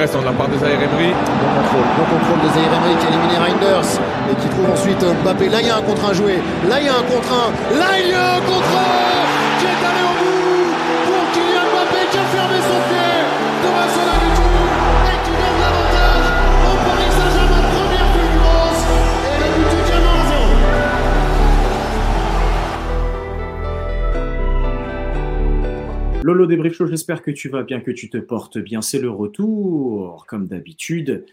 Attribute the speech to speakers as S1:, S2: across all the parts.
S1: Reste de la part de Zaire Emery.
S2: Bon contrôle, bon contrôle de qui a éliminé Reinders et qui trouve ensuite Mbappé. Là, il y a un contre un joué. Là, il y a un contre un. Là, il y a un contre un qui
S3: Lolo Débrief Show, j'espère que tu vas bien, que tu te portes bien. C'est le retour, comme d'habitude.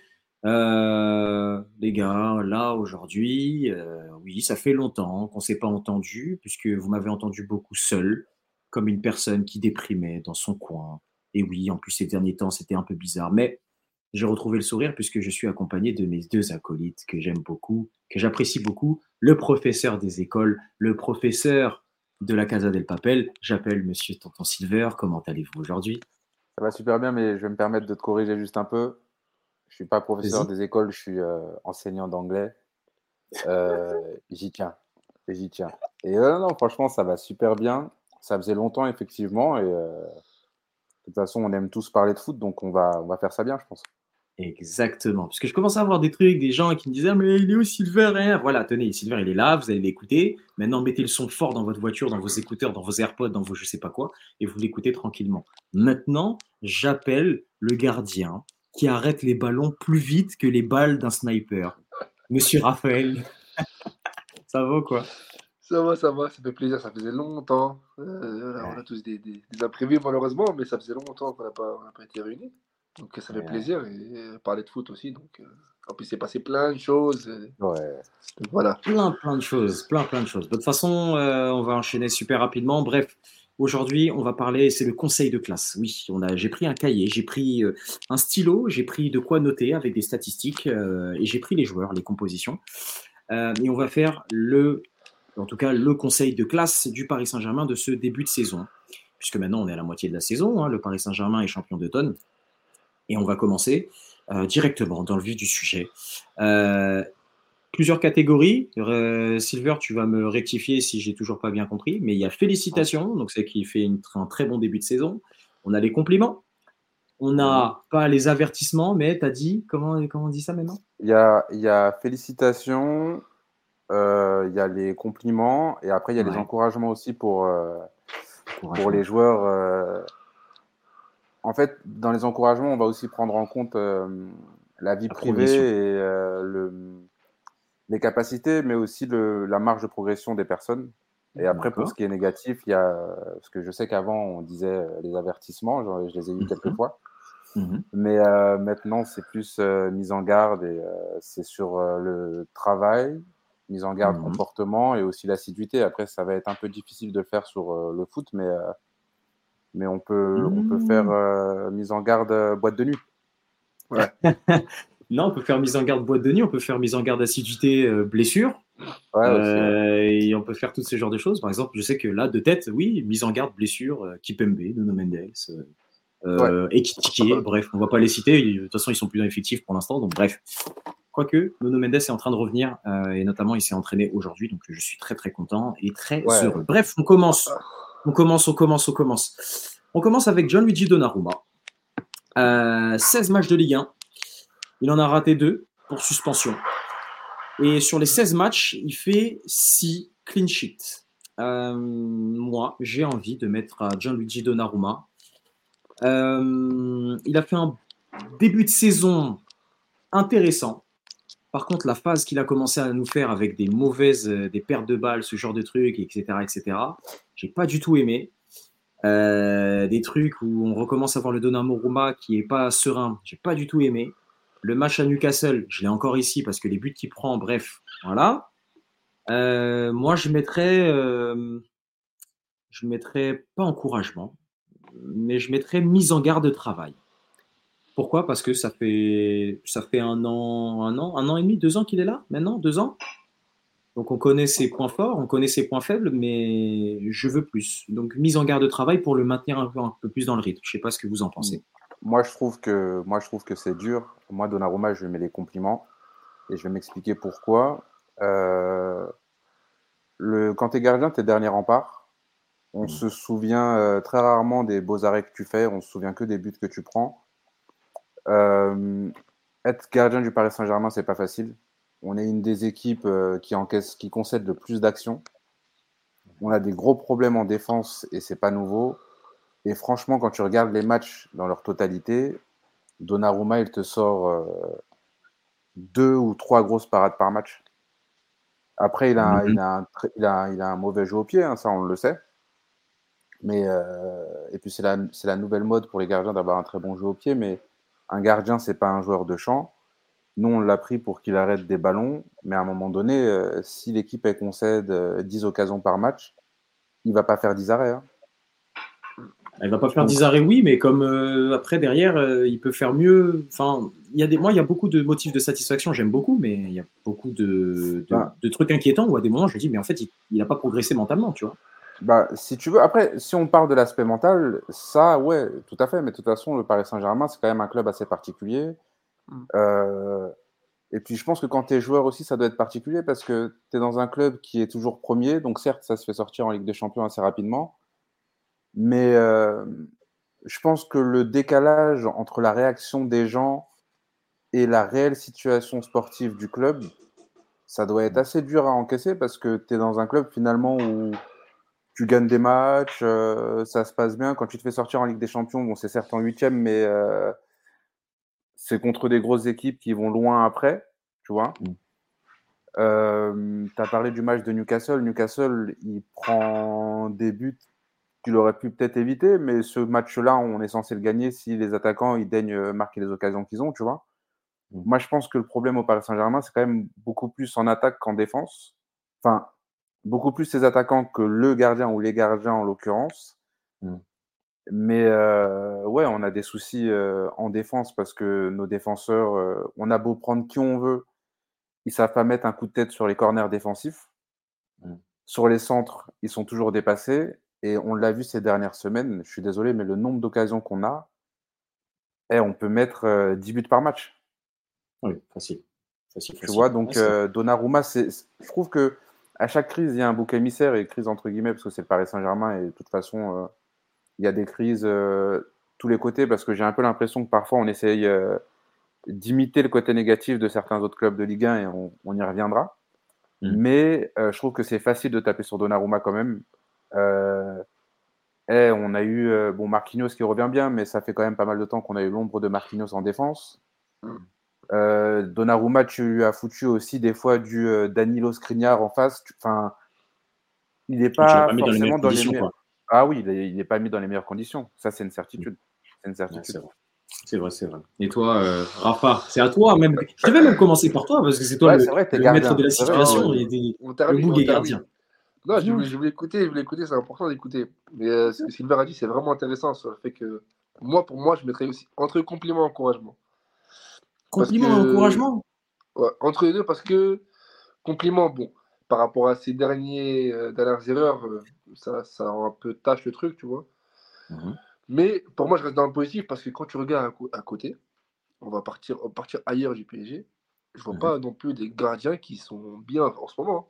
S3: Euh, les gars, là aujourd'hui, euh, oui, ça fait longtemps qu'on ne s'est pas entendu, puisque vous m'avez entendu beaucoup seul, comme une personne qui déprimait dans son coin. Et oui, en plus ces derniers temps, c'était un peu bizarre, mais j'ai retrouvé le sourire puisque je suis accompagné de mes deux acolytes que j'aime beaucoup, que j'apprécie beaucoup, le professeur des écoles, le professeur de la Casa del Papel. J'appelle Monsieur Tonton Silver. Comment allez-vous aujourd'hui?
S4: Ça va super bien, mais je vais me permettre de te corriger juste un peu. Je suis pas professeur des écoles, je suis euh, enseignant d'anglais. Euh, j'y tiens, et j'y tiens. Et euh, non, franchement, ça va super bien. Ça faisait longtemps, effectivement, et euh, de toute façon, on aime tous parler de foot, donc on va, on va faire ça bien, je pense.
S3: Exactement. Parce que je commence à avoir des trucs, des gens qui me disaient Ah, Mais il est où Silver hein Voilà, tenez, Silver, il est là, vous allez l'écouter. Maintenant, mettez le son fort dans votre voiture, dans vos écouteurs, dans vos AirPods, dans vos je sais pas quoi, et vous l'écoutez tranquillement. Maintenant, j'appelle le gardien qui arrête les ballons plus vite que les balles d'un sniper. Monsieur Raphaël. Ça va quoi?
S5: Ça va, ça va, ça fait plaisir, ça faisait longtemps. Euh, On a tous des, des- des imprévus malheureusement, mais ça faisait longtemps qu'on n'a pas, on n'a pas été réunis. Donc ça fait
S4: Ouais.
S5: plaisir et parler de foot aussi. Donc, euh, en plus, c'est passé plein de choses. euh,
S4: Ouais.
S5: donc voilà.
S3: Plein, plein de choses, plein, plein de choses. De toute façon, euh, on va enchaîner super rapidement. Bref, aujourd'hui, on va parler, c'est le conseil de classe. Oui, on a, j'ai pris un cahier, j'ai pris euh, un stylo, j'ai pris de quoi noter avec des statistiques euh, et j'ai pris les joueurs, les compositions. Euh, et on va faire le, en tout cas, le conseil de classe du Paris Saint-Germain de ce début de saison. Puisque maintenant, on est à la moitié de la saison. hein, le Paris Saint-Germain est champion d'automne. Et on va commencer euh, directement dans le vif du sujet. Euh, plusieurs catégories. Euh, Silver, tu vas me rectifier si j'ai toujours pas bien compris, mais il y a félicitations, donc c'est qui fait une- un très bon début de saison. On a les compliments. On n'a pas les avertissements, mais tu as dit, comment, comment on dit ça maintenant?
S4: Il y a, y a félicitations, euh, il y a les compliments, et après, il y a
S3: Ouais.
S4: les encouragements aussi pour, euh, pour les joueurs. En fait, dans les encouragements, on va aussi prendre en compte euh, la vie
S3: La
S4: privée et euh, le, les capacités, mais aussi le, la marge de progression des personnes. Et après, pour ce qui est négatif, il y a, parce que je sais qu'avant, on disait euh, les avertissements, genre, je les ai quelques
S3: Mhm.
S4: fois.
S3: Mhm.
S4: Mais euh, maintenant, c'est plus euh, mise en garde et euh, c'est sur le travail, mise en garde,
S3: Mhm.
S4: comportement et aussi l'assiduité. Après, ça va être un peu difficile de le faire sur le foot, mais, mais on, peut, on peut faire euh, mise en garde euh, boîte de nuit.
S3: Non, on peut faire mise en garde boîte de nuit, on peut faire mise en garde assiduité euh, blessure,
S4: Ouais, aussi, ouais.
S3: euh, et on peut faire tous ces genres de choses. Par exemple, je sais que là, de tête, oui, mise en garde blessure, euh, Kipembe, Nuno Mendes, euh, euh, Ekitike, bref, on va pas les citer. De toute façon, ils sont plus dans l'effectif pour l'instant, donc bref. Quoique, Nuno Mendes est en train de revenir, euh, et notamment, il s'est entraîné aujourd'hui, donc je suis très très content et très
S4: Ouais.
S3: heureux. Bref, on commence. On commence, on commence, on commence. On commence avec Gianluigi Donnarumma. Euh, 16 matchs de Ligue 1. Il en a raté deux pour suspension. Et sur les 16 matchs, il fait 6 clean sheets. Euh, moi, j'ai envie de mettre à Gianluigi Donnarumma. Euh, il a fait un début de saison intéressant. Par contre, la phase qu'il a commencé à nous faire avec des mauvaises, euh, des pertes de balles, ce genre de trucs, etc., etc., j'ai pas du tout aimé. Euh, des trucs où on recommence à voir le Donnarumma qui est pas serein, j'ai pas du tout aimé. Le match à Newcastle, je l'ai encore ici parce que les buts qu'il prend, bref, voilà. Euh, moi, je mettrais, je mettrais pas encouragement, mais je mettrais mise en garde de travail. Pourquoi? Parce que ça fait, ça fait un an, un an, un an et demi, deux ans qu'il est là maintenant, deux ans? Donc on connaît ses points forts, on connaît ses points faibles, mais je veux plus. Donc mise en garde de travail pour le maintenir un peu, un peu plus dans le rythme. Je sais pas ce que vous en pensez.
S4: Moi, je trouve que, moi, je trouve que c'est dur. Moi, Donnarumma, je lui mets les compliments et je vais m'expliquer pourquoi. Euh, le, quand tu es gardien, tu es dernier rempart. On
S3: Mm.
S4: se souvient euh, très rarement des beaux arrêts que tu fais. On se souvient que des buts que tu prends. Euh, être gardien du Paris Saint-Germain, c'est pas facile. On est une des équipes euh, qui encaisse, qui concède le plus d'actions. On a des gros problèmes en défense et c'est pas nouveau. Et franchement, quand tu regardes les matchs dans leur totalité, Donnarumma, il te sort euh, deux ou trois grosses parades par match. Après, il a, il a, un, tr- il a, il a un mauvais jeu au pied, hein, ça on le sait. Mais euh, et puis c'est la, c'est la nouvelle mode pour les gardiens d'avoir un très bon jeu au pied. Mais un gardien, c'est pas un joueur de champ. Nous, on l'a pris pour qu'il arrête des ballons. Mais à un moment donné, euh, si l'équipe elle concède euh, 10 occasions par match, il va pas faire 10 arrêts. hein.
S3: Elle va pas faire 10 arrêts, oui, mais comme euh, après, derrière, euh, il peut faire mieux. Enfin, il y a des, moi, il y a beaucoup de motifs de satisfaction, j'aime beaucoup, mais il y a beaucoup de, de,
S4: Ah.
S3: de trucs inquiétants où à des moments, je me dis, mais en fait, il n'a pas progressé mentalement, tu vois.
S4: Bah, si tu veux, après, si on parle de l'aspect mental, ça, ouais, tout à fait. Mais de toute façon, le Paris Saint-Germain, c'est quand même un club assez particulier.
S5: Mm.
S4: Euh, et puis, je pense que quand tu es joueur aussi, ça doit être particulier parce que tu es dans un club qui est toujours premier. Donc, certes, ça se fait sortir en Ligue des Champions assez rapidement. Mais euh, je pense que le décalage entre la réaction des gens et la réelle situation sportive du club, ça doit être assez dur à encaisser parce que tu es dans un club finalement où tu gagnes des matchs, euh, ça se passe bien. Quand tu te fais sortir en Ligue des Champions, bon, c'est certes en huitième, mais euh, c'est contre des grosses équipes qui vont loin après, tu vois.
S3: Mm.
S4: tu as parlé du match de Newcastle. Newcastle, il prend des buts qu'il aurait pu peut-être éviter, mais ce match-là, on est censé le gagner si les attaquants ils daignent euh, marquer les occasions qu'ils ont, tu vois.
S3: Mm.
S4: Moi, je pense que le problème au Paris Saint-Germain, c'est quand même beaucoup plus en attaque qu'en défense. Enfin, beaucoup plus ses attaquants que le gardien ou les gardiens en l'occurrence.
S3: Mm.
S4: Mais euh, ouais, on a des soucis euh, en défense parce que nos défenseurs, euh, on a beau prendre qui on veut, ils savent pas mettre un coup de tête sur les corners défensifs.
S3: Mm.
S4: Sur les centres, ils sont toujours dépassés. Et on l'a vu ces dernières semaines, je suis désolé, mais le nombre d'occasions qu'on a, eh, on peut mettre euh, 10 buts par match.
S3: Oui, facile. facile,
S4: Tu
S3: facile.
S4: vois, donc euh, Donnarumma, je trouve que à chaque crise, il y a un bouc émissaire et crise entre guillemets, parce que c'est le Paris Saint-Germain et de toute façon, euh, il y a des crises euh, tous les côtés, parce que j'ai un peu l'impression que parfois on essaye euh, d'imiter le côté négatif de certains autres clubs de Ligue 1 et on, on y reviendra.
S3: Mm.
S4: Mais je trouve que c'est facile de taper sur Donnarumma quand même. Eh, on a eu bon Marquinhos qui revient bien, mais ça fait quand même pas mal de temps qu'on a eu l'ombre de Marquinhos en défense.
S5: Mm.
S4: Euh, Donnarumma, tu lui as foutu aussi des fois du euh, Danilo Skriniar en face. Enfin, il n'est pas,
S3: pas mis dans les
S4: forcément
S3: meilleures
S4: dans les
S3: conditions,
S4: meilleures. Ah oui, il n'est pas mis dans les meilleures conditions. Ça, c'est une certitude. C'est une
S3: Ouais,
S4: certitude.
S3: c'est vrai. C'est vrai, c'est vrai. Et toi, euh, Rafa, c'est à toi même. Je vais même commencer par toi parce que c'est toi
S4: Ouais,
S3: le,
S4: vrai,
S3: le maître de la
S4: vrai,
S3: situation. des-
S5: On on
S3: est
S5: termine.
S3: gardien.
S5: Non, je voulais, je voulais écouter, je voulais écouter, c'est important d'écouter. Mais euh, ce que Silver a dit, c'est vraiment intéressant sur le fait que moi, pour moi, je mettrais aussi entre compliment et encouragement.
S3: Compliment
S5: que-
S3: et encouragement.
S5: Ouais, entre les deux, parce que compliment, bon, par rapport à ces derniers, euh, dernières erreurs, euh, ça, ça rend un peu tâche le truc, tu vois.
S3: Mhm.
S5: Mais pour moi, je reste dans le positif parce que quand tu regardes à, côté, on va partir, on va partir ailleurs du PSG. Je vois
S3: Mhm.
S5: pas non plus des gardiens qui sont bien en ce moment.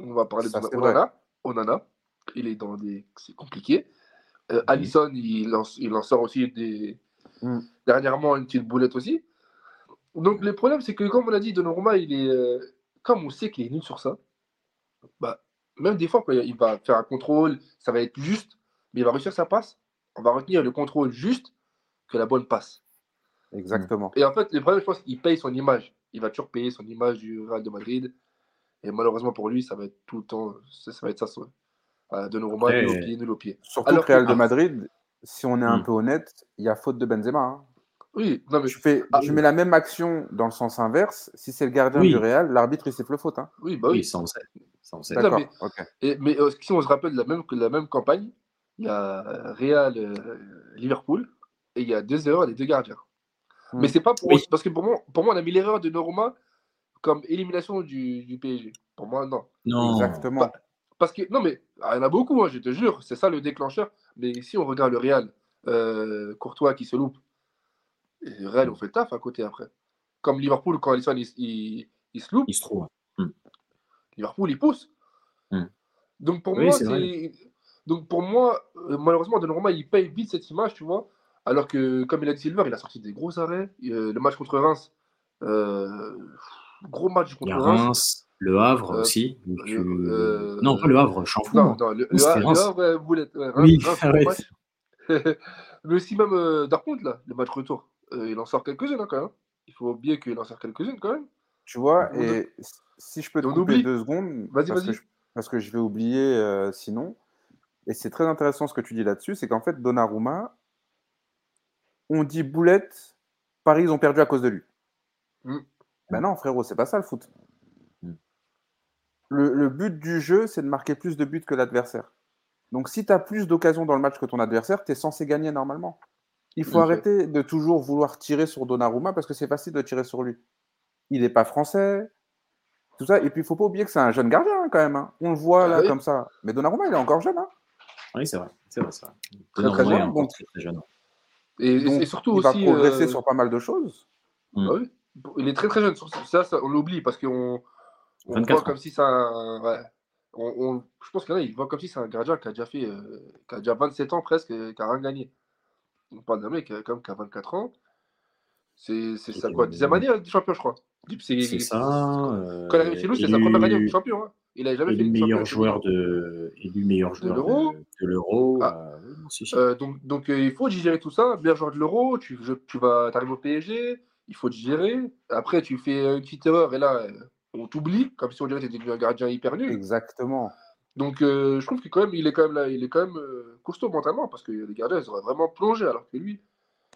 S5: hein. On va parler
S4: vrai.
S5: Onana. Onana, il est dans des. C'est compliqué. Euh,
S3: Mhm.
S5: Alisson, il en, il en sort aussi des. Dernièrement, une petite boulette aussi. Donc, le problème, c'est que, comme on a dit, Donnarumma, il est. euh, comme on sait qu'il est nul sur ça, bah, même des fois, quand il va faire un contrôle, ça va être juste, mais il va réussir sa passe. On va retenir le contrôle juste que la bonne passe.
S4: Exactement.
S5: Et en fait, le problème, je pense qu'il paye son image. Il va toujours payer son image du Real de Madrid. Et malheureusement pour lui, ça va être tout le temps, ça, ça va être ça. ça. Voilà, Donnarumma,
S3: Après-
S5: nul au pied, nul au pied.
S4: Surtout
S5: Alors
S4: que Real de Madrid, si on est un
S3: Mm.
S4: peu honnête, il y a faute de Benzema. hein.
S5: Oui, non mais,
S4: Tu, fais,
S5: Ah, oui.
S4: mets la même action dans le sens inverse. Si c'est le gardien
S3: Oui.
S4: du Real, l'arbitre il siffle faute. Hein.
S5: oui, bah
S3: Oui,
S5: oui.
S3: ça on sait. Ça, on sait.
S5: Non,
S4: D'accord.
S5: mais-. Et, mais euh, si on se rappelle de la même, la même campagne, il y a euh, Real euh, Liverpool et il y a deux erreurs des deux gardiens.
S4: Hmm.
S5: Mais c'est pas pour
S3: Oui.
S5: parce que pour moi, pour moi, on a mis l'erreur de Donnarumma comme élimination du, du PSG. Pour moi, non.
S3: Non.
S4: Exactement.
S5: Bah, Parce que, non, mais ah, il y en a beaucoup, hein, je te jure, c'est ça le déclencheur. Mais si on regarde le Real, euh, Courtois qui se loupe, et Real, on fait le taf à côté après. Comme Liverpool, quand Alisson il, il- il se loupe,
S3: Il se trouve.
S5: Liverpool il pousse.
S3: Hmm.
S5: Donc pour
S3: Oui,
S5: moi,
S3: c'est.
S5: Donc pour moi, euh, malheureusement, Donnarumma il paye vite cette image, tu vois. Alors que, comme il a dit Silver, il a sorti des gros arrêts. Euh, le match contre Reims, euh, gros match
S3: Il y
S5: contre
S3: a
S5: Reims.
S3: Reims, Le Havre
S5: Euh,
S3: aussi. Non, pas Le Havre, je suis en fou.
S5: Non,
S3: moi.
S5: non, le, le, le. Havre, Boulette, ouais, Reims-
S3: Oui,
S5: Reims. Mais aussi même Dortmund, là, le match retour. Euh, il en sort quelques-unes hein, quand même. Il faut oublier qu'il en sort quelques-unes quand même.
S4: Tu vois, et si je peux te
S5: on
S4: couper
S5: oublie.
S4: deux secondes,
S5: Vas-y,
S4: parce, que
S5: vas-y.
S4: je, parce que je vais oublier euh, sinon, et c'est très intéressant ce que tu dis là-dessus, c'est qu'en fait, Donnarumma, on dit boulette, Paris, ils ont perdu à cause de lui.
S5: Mm.
S4: Ben non, frérot, c'est pas ça le foot.
S3: Mm.
S4: Le, le but du jeu, c'est de marquer plus de buts que l'adversaire. Donc si tu as plus d'occasions dans le match que ton adversaire, tu es censé gagner normalement. Il faut arrêter de toujours vouloir tirer sur Donnarumma parce que c'est facile de tirer sur lui. Il n'est pas français, tout ça. Et puis il faut pas oublier que c'est un jeune gardien hein, quand même. hein. On le voit là
S5: Ah oui.
S4: comme ça. Mais Donnarumma, il est encore jeune. hein.
S3: Oui, c'est vrai. C'est vrai, c'est vrai.
S5: Très,
S3: Donnarumma
S5: très
S3: est
S4: jeune,
S3: encore
S4: donc-
S3: très, très jeune.
S5: Et, et-
S4: Donc,
S5: et surtout
S4: il va
S5: aussi.
S4: progresser
S5: euh,
S4: sur pas mal de choses.
S3: Mm.
S5: bah oui. Il est très très jeune. Ça, ça, on l'oublie parce qu'on on
S3: 24
S5: voit
S3: ans.
S5: comme si c'est un. Ouais. On, on- je pense qu'il y en a, ils voient comme si c'est un gardien qui a déjà fait. euh, qui a déjà 27 ans presque, et qui a rien gagné. On parle d'un mec qui a, quand même, qui a 24 ans. C'est c'est sa quoi, dixième année hein, du champion, je crois. C'est
S3: C'est ça.
S5: Quand
S3: euh,
S5: il est arrivé chez nous, c'est sa première année de champion. Hein. Il a jamais fait des
S3: meilleur
S5: champions.
S3: joueur de élu meilleur joueur
S5: l'Euro
S3: de, l'Euro.
S5: Ah.
S3: euh.
S5: Euh, donc, donc euh, il faut digérer tout ça. Meilleur joueur de l'Euro, tu, tu vas arrives au PSG, il faut digérer. Après, tu fais une petite erreur et là, euh, on t'oublie, comme si on dirait que tu étais un gardien hyper nul.
S4: Exactement.
S5: Donc, euh, je trouve que quand même, il est quand même là, il est quand même euh, costaud mentalement parce que les gardiens, ils auraient vraiment plongé alors que lui,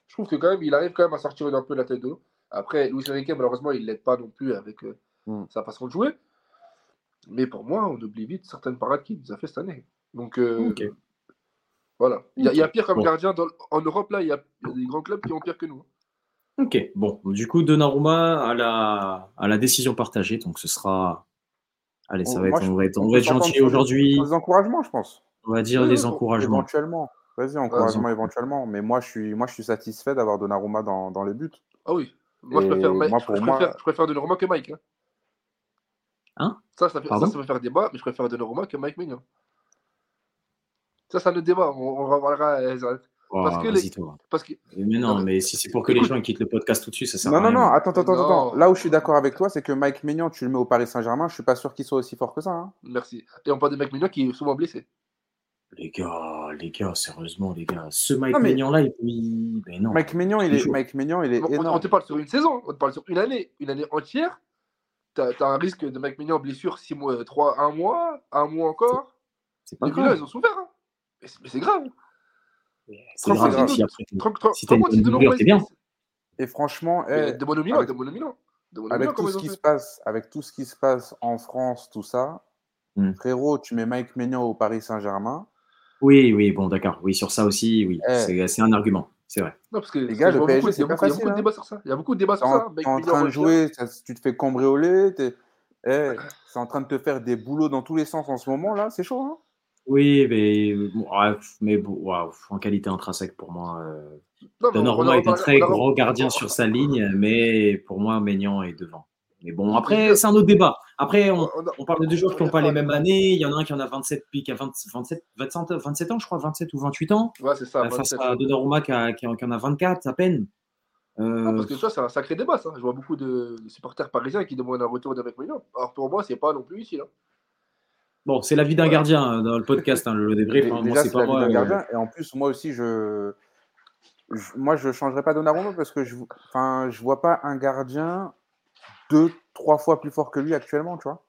S5: je trouve que quand même, il arrive quand même à sortir un peu la tête de l'eau. Après, Luis Enrique, malheureusement, il l'aide pas non plus avec euh,
S4: Mm.
S5: sa façon de jouer. Mais pour moi, on oublie vite certaines parades qu'il nous a fait cette année. Donc, voilà. Il y, a- y pire comme
S3: Bon.
S5: gardien dans- en Europe, là, il y, a, il y a des grands clubs qui ont pire que nous. hein.
S3: Ok, bon, du coup, Donnarumma à la, à la décision partagée, donc ce sera. Allez, ça
S4: On-
S3: va être, on va être,
S4: on
S3: va être gentil aujourd'hui.
S4: Les encouragements, je pense.
S3: On va dire
S5: Oui,
S3: les encouragements.
S4: Éventuellement. Vas-y, encouragement éventuellement. Mais moi, je suis, moi, je suis satisfait d'avoir Donnarumma dans, dans les buts.
S5: Ah oui. Moi, je préfère,
S4: moi,
S5: je,
S4: pour
S5: je
S4: moi-
S5: préfère, je préfère Donnarumma que Mike. Hein.
S3: Hein?
S5: Ça, ça, fait, ça, ça peut faire débat, mais je préfère Donnarumma que Mike Mignon. Ça, ça ne débat. On, on reparlera. euh, ça-
S3: Oh,
S5: Parce que
S3: vas-y,
S5: les-
S3: toi.
S5: Parce que
S3: Mais non,
S5: Non, mais-
S3: si c'est pour que les gens quittent le podcast tout de suite, ça sert
S4: Non,
S3: à
S4: non,
S3: rien.
S4: non, attends, attends, attends,
S5: Non.
S4: attends. Là où je suis d'accord avec toi, c'est que Mike Maignan, tu le mets au Paris Saint-Germain, je suis pas sûr qu'il soit aussi fort que ça. hein.
S5: Merci. Et on parle de Mike Mignon qui est souvent blessé.
S3: Les gars, les gars, sérieusement, les gars, ce Mike
S4: Non, mais-
S3: Maignan là, il... mais non.
S4: Mike Maignan, il est. Mike Maignan, il est
S5: On, on- on
S4: énorme.
S5: te parle sur une saison, on te parle sur une année, une année entière. Tu as, un risque de Mike Mignon blessure 6 mois, 3, 1 mois, 1 mois encore.
S3: C'est pas
S5: Les
S3: grave.
S5: ils ont souffert. hein. Mais c'est- mais c'est grave.
S3: Grave. Si après, Si t'as une bonne doublure, t'es bien.
S4: Et franchement, eh,
S5: De Milan,
S4: avec-
S5: de Milan.
S4: Tout ce qui se passe, avec tout ce qui se passe en France, tout ça,
S3: Hmm.
S4: frérot, tu mets Mike Maignan au Paris Saint-Germain.
S3: Oui, oui, bon, d'accord. Oui, sur ça aussi, oui.
S4: Eh.
S3: C'est un argument. C'est vrai.
S5: Non, parce que
S4: Les gars, le PSG,
S5: beaucoup- il y
S4: c'est
S5: a
S4: pas
S5: beaucoup- il y a
S4: facile,
S5: beaucoup de
S4: hein.
S5: débats sur ça. Il y a beaucoup de débats sur
S4: en,
S5: ça.
S4: t'es en train de jouer, ça- tu te fais cambrioler, t'es- eh, c'est en train de te faire des boulots dans tous les sens en ce moment, là, c'est chaud. Hein
S3: Oui, mais, bon, ouais, mais bon, waouh, en qualité intrinsèque pour moi. euh,
S5: Non,
S3: Donnarumma est un très
S5: on
S3: gros gardien
S5: on-
S3: sur sa ligne, mais pour moi, Maignan est devant. Mais bon, après, c'est un autre débat. Après, on, parle de deux joueurs qui n'ont pas les mêmes années. Il y en a un qui en a 27, puis qui a 20 27, 27, 27 ans, je crois, 27 ou 28 ans,
S5: Ouais, c'est ça.
S3: euh, face
S5: 27.
S3: à Donnarumma qui, a- qui en a 24 à peine. Euh,
S5: Ah, parce que ça, c'est un sacré débat, ça. Je vois beaucoup de supporters parisiens qui demandent un retour de Mike Mignon. Alors pour moi, c'est pas non plus ici. Là.
S3: Bon, c'est l'avis d'un
S5: Ouais.
S3: gardien hein, dans le podcast, hein, le débrief.
S4: Dé-
S3: hein. Moi,
S4: Déjà,
S3: c'est pas
S4: la vie
S3: moi.
S4: d'un
S3: euh,
S4: gardien. Et en plus, moi aussi, je, je- moi, je changerais pas Donnarumma parce que je, enfin, je vois pas un gardien deux, trois fois plus fort que lui actuellement, tu vois.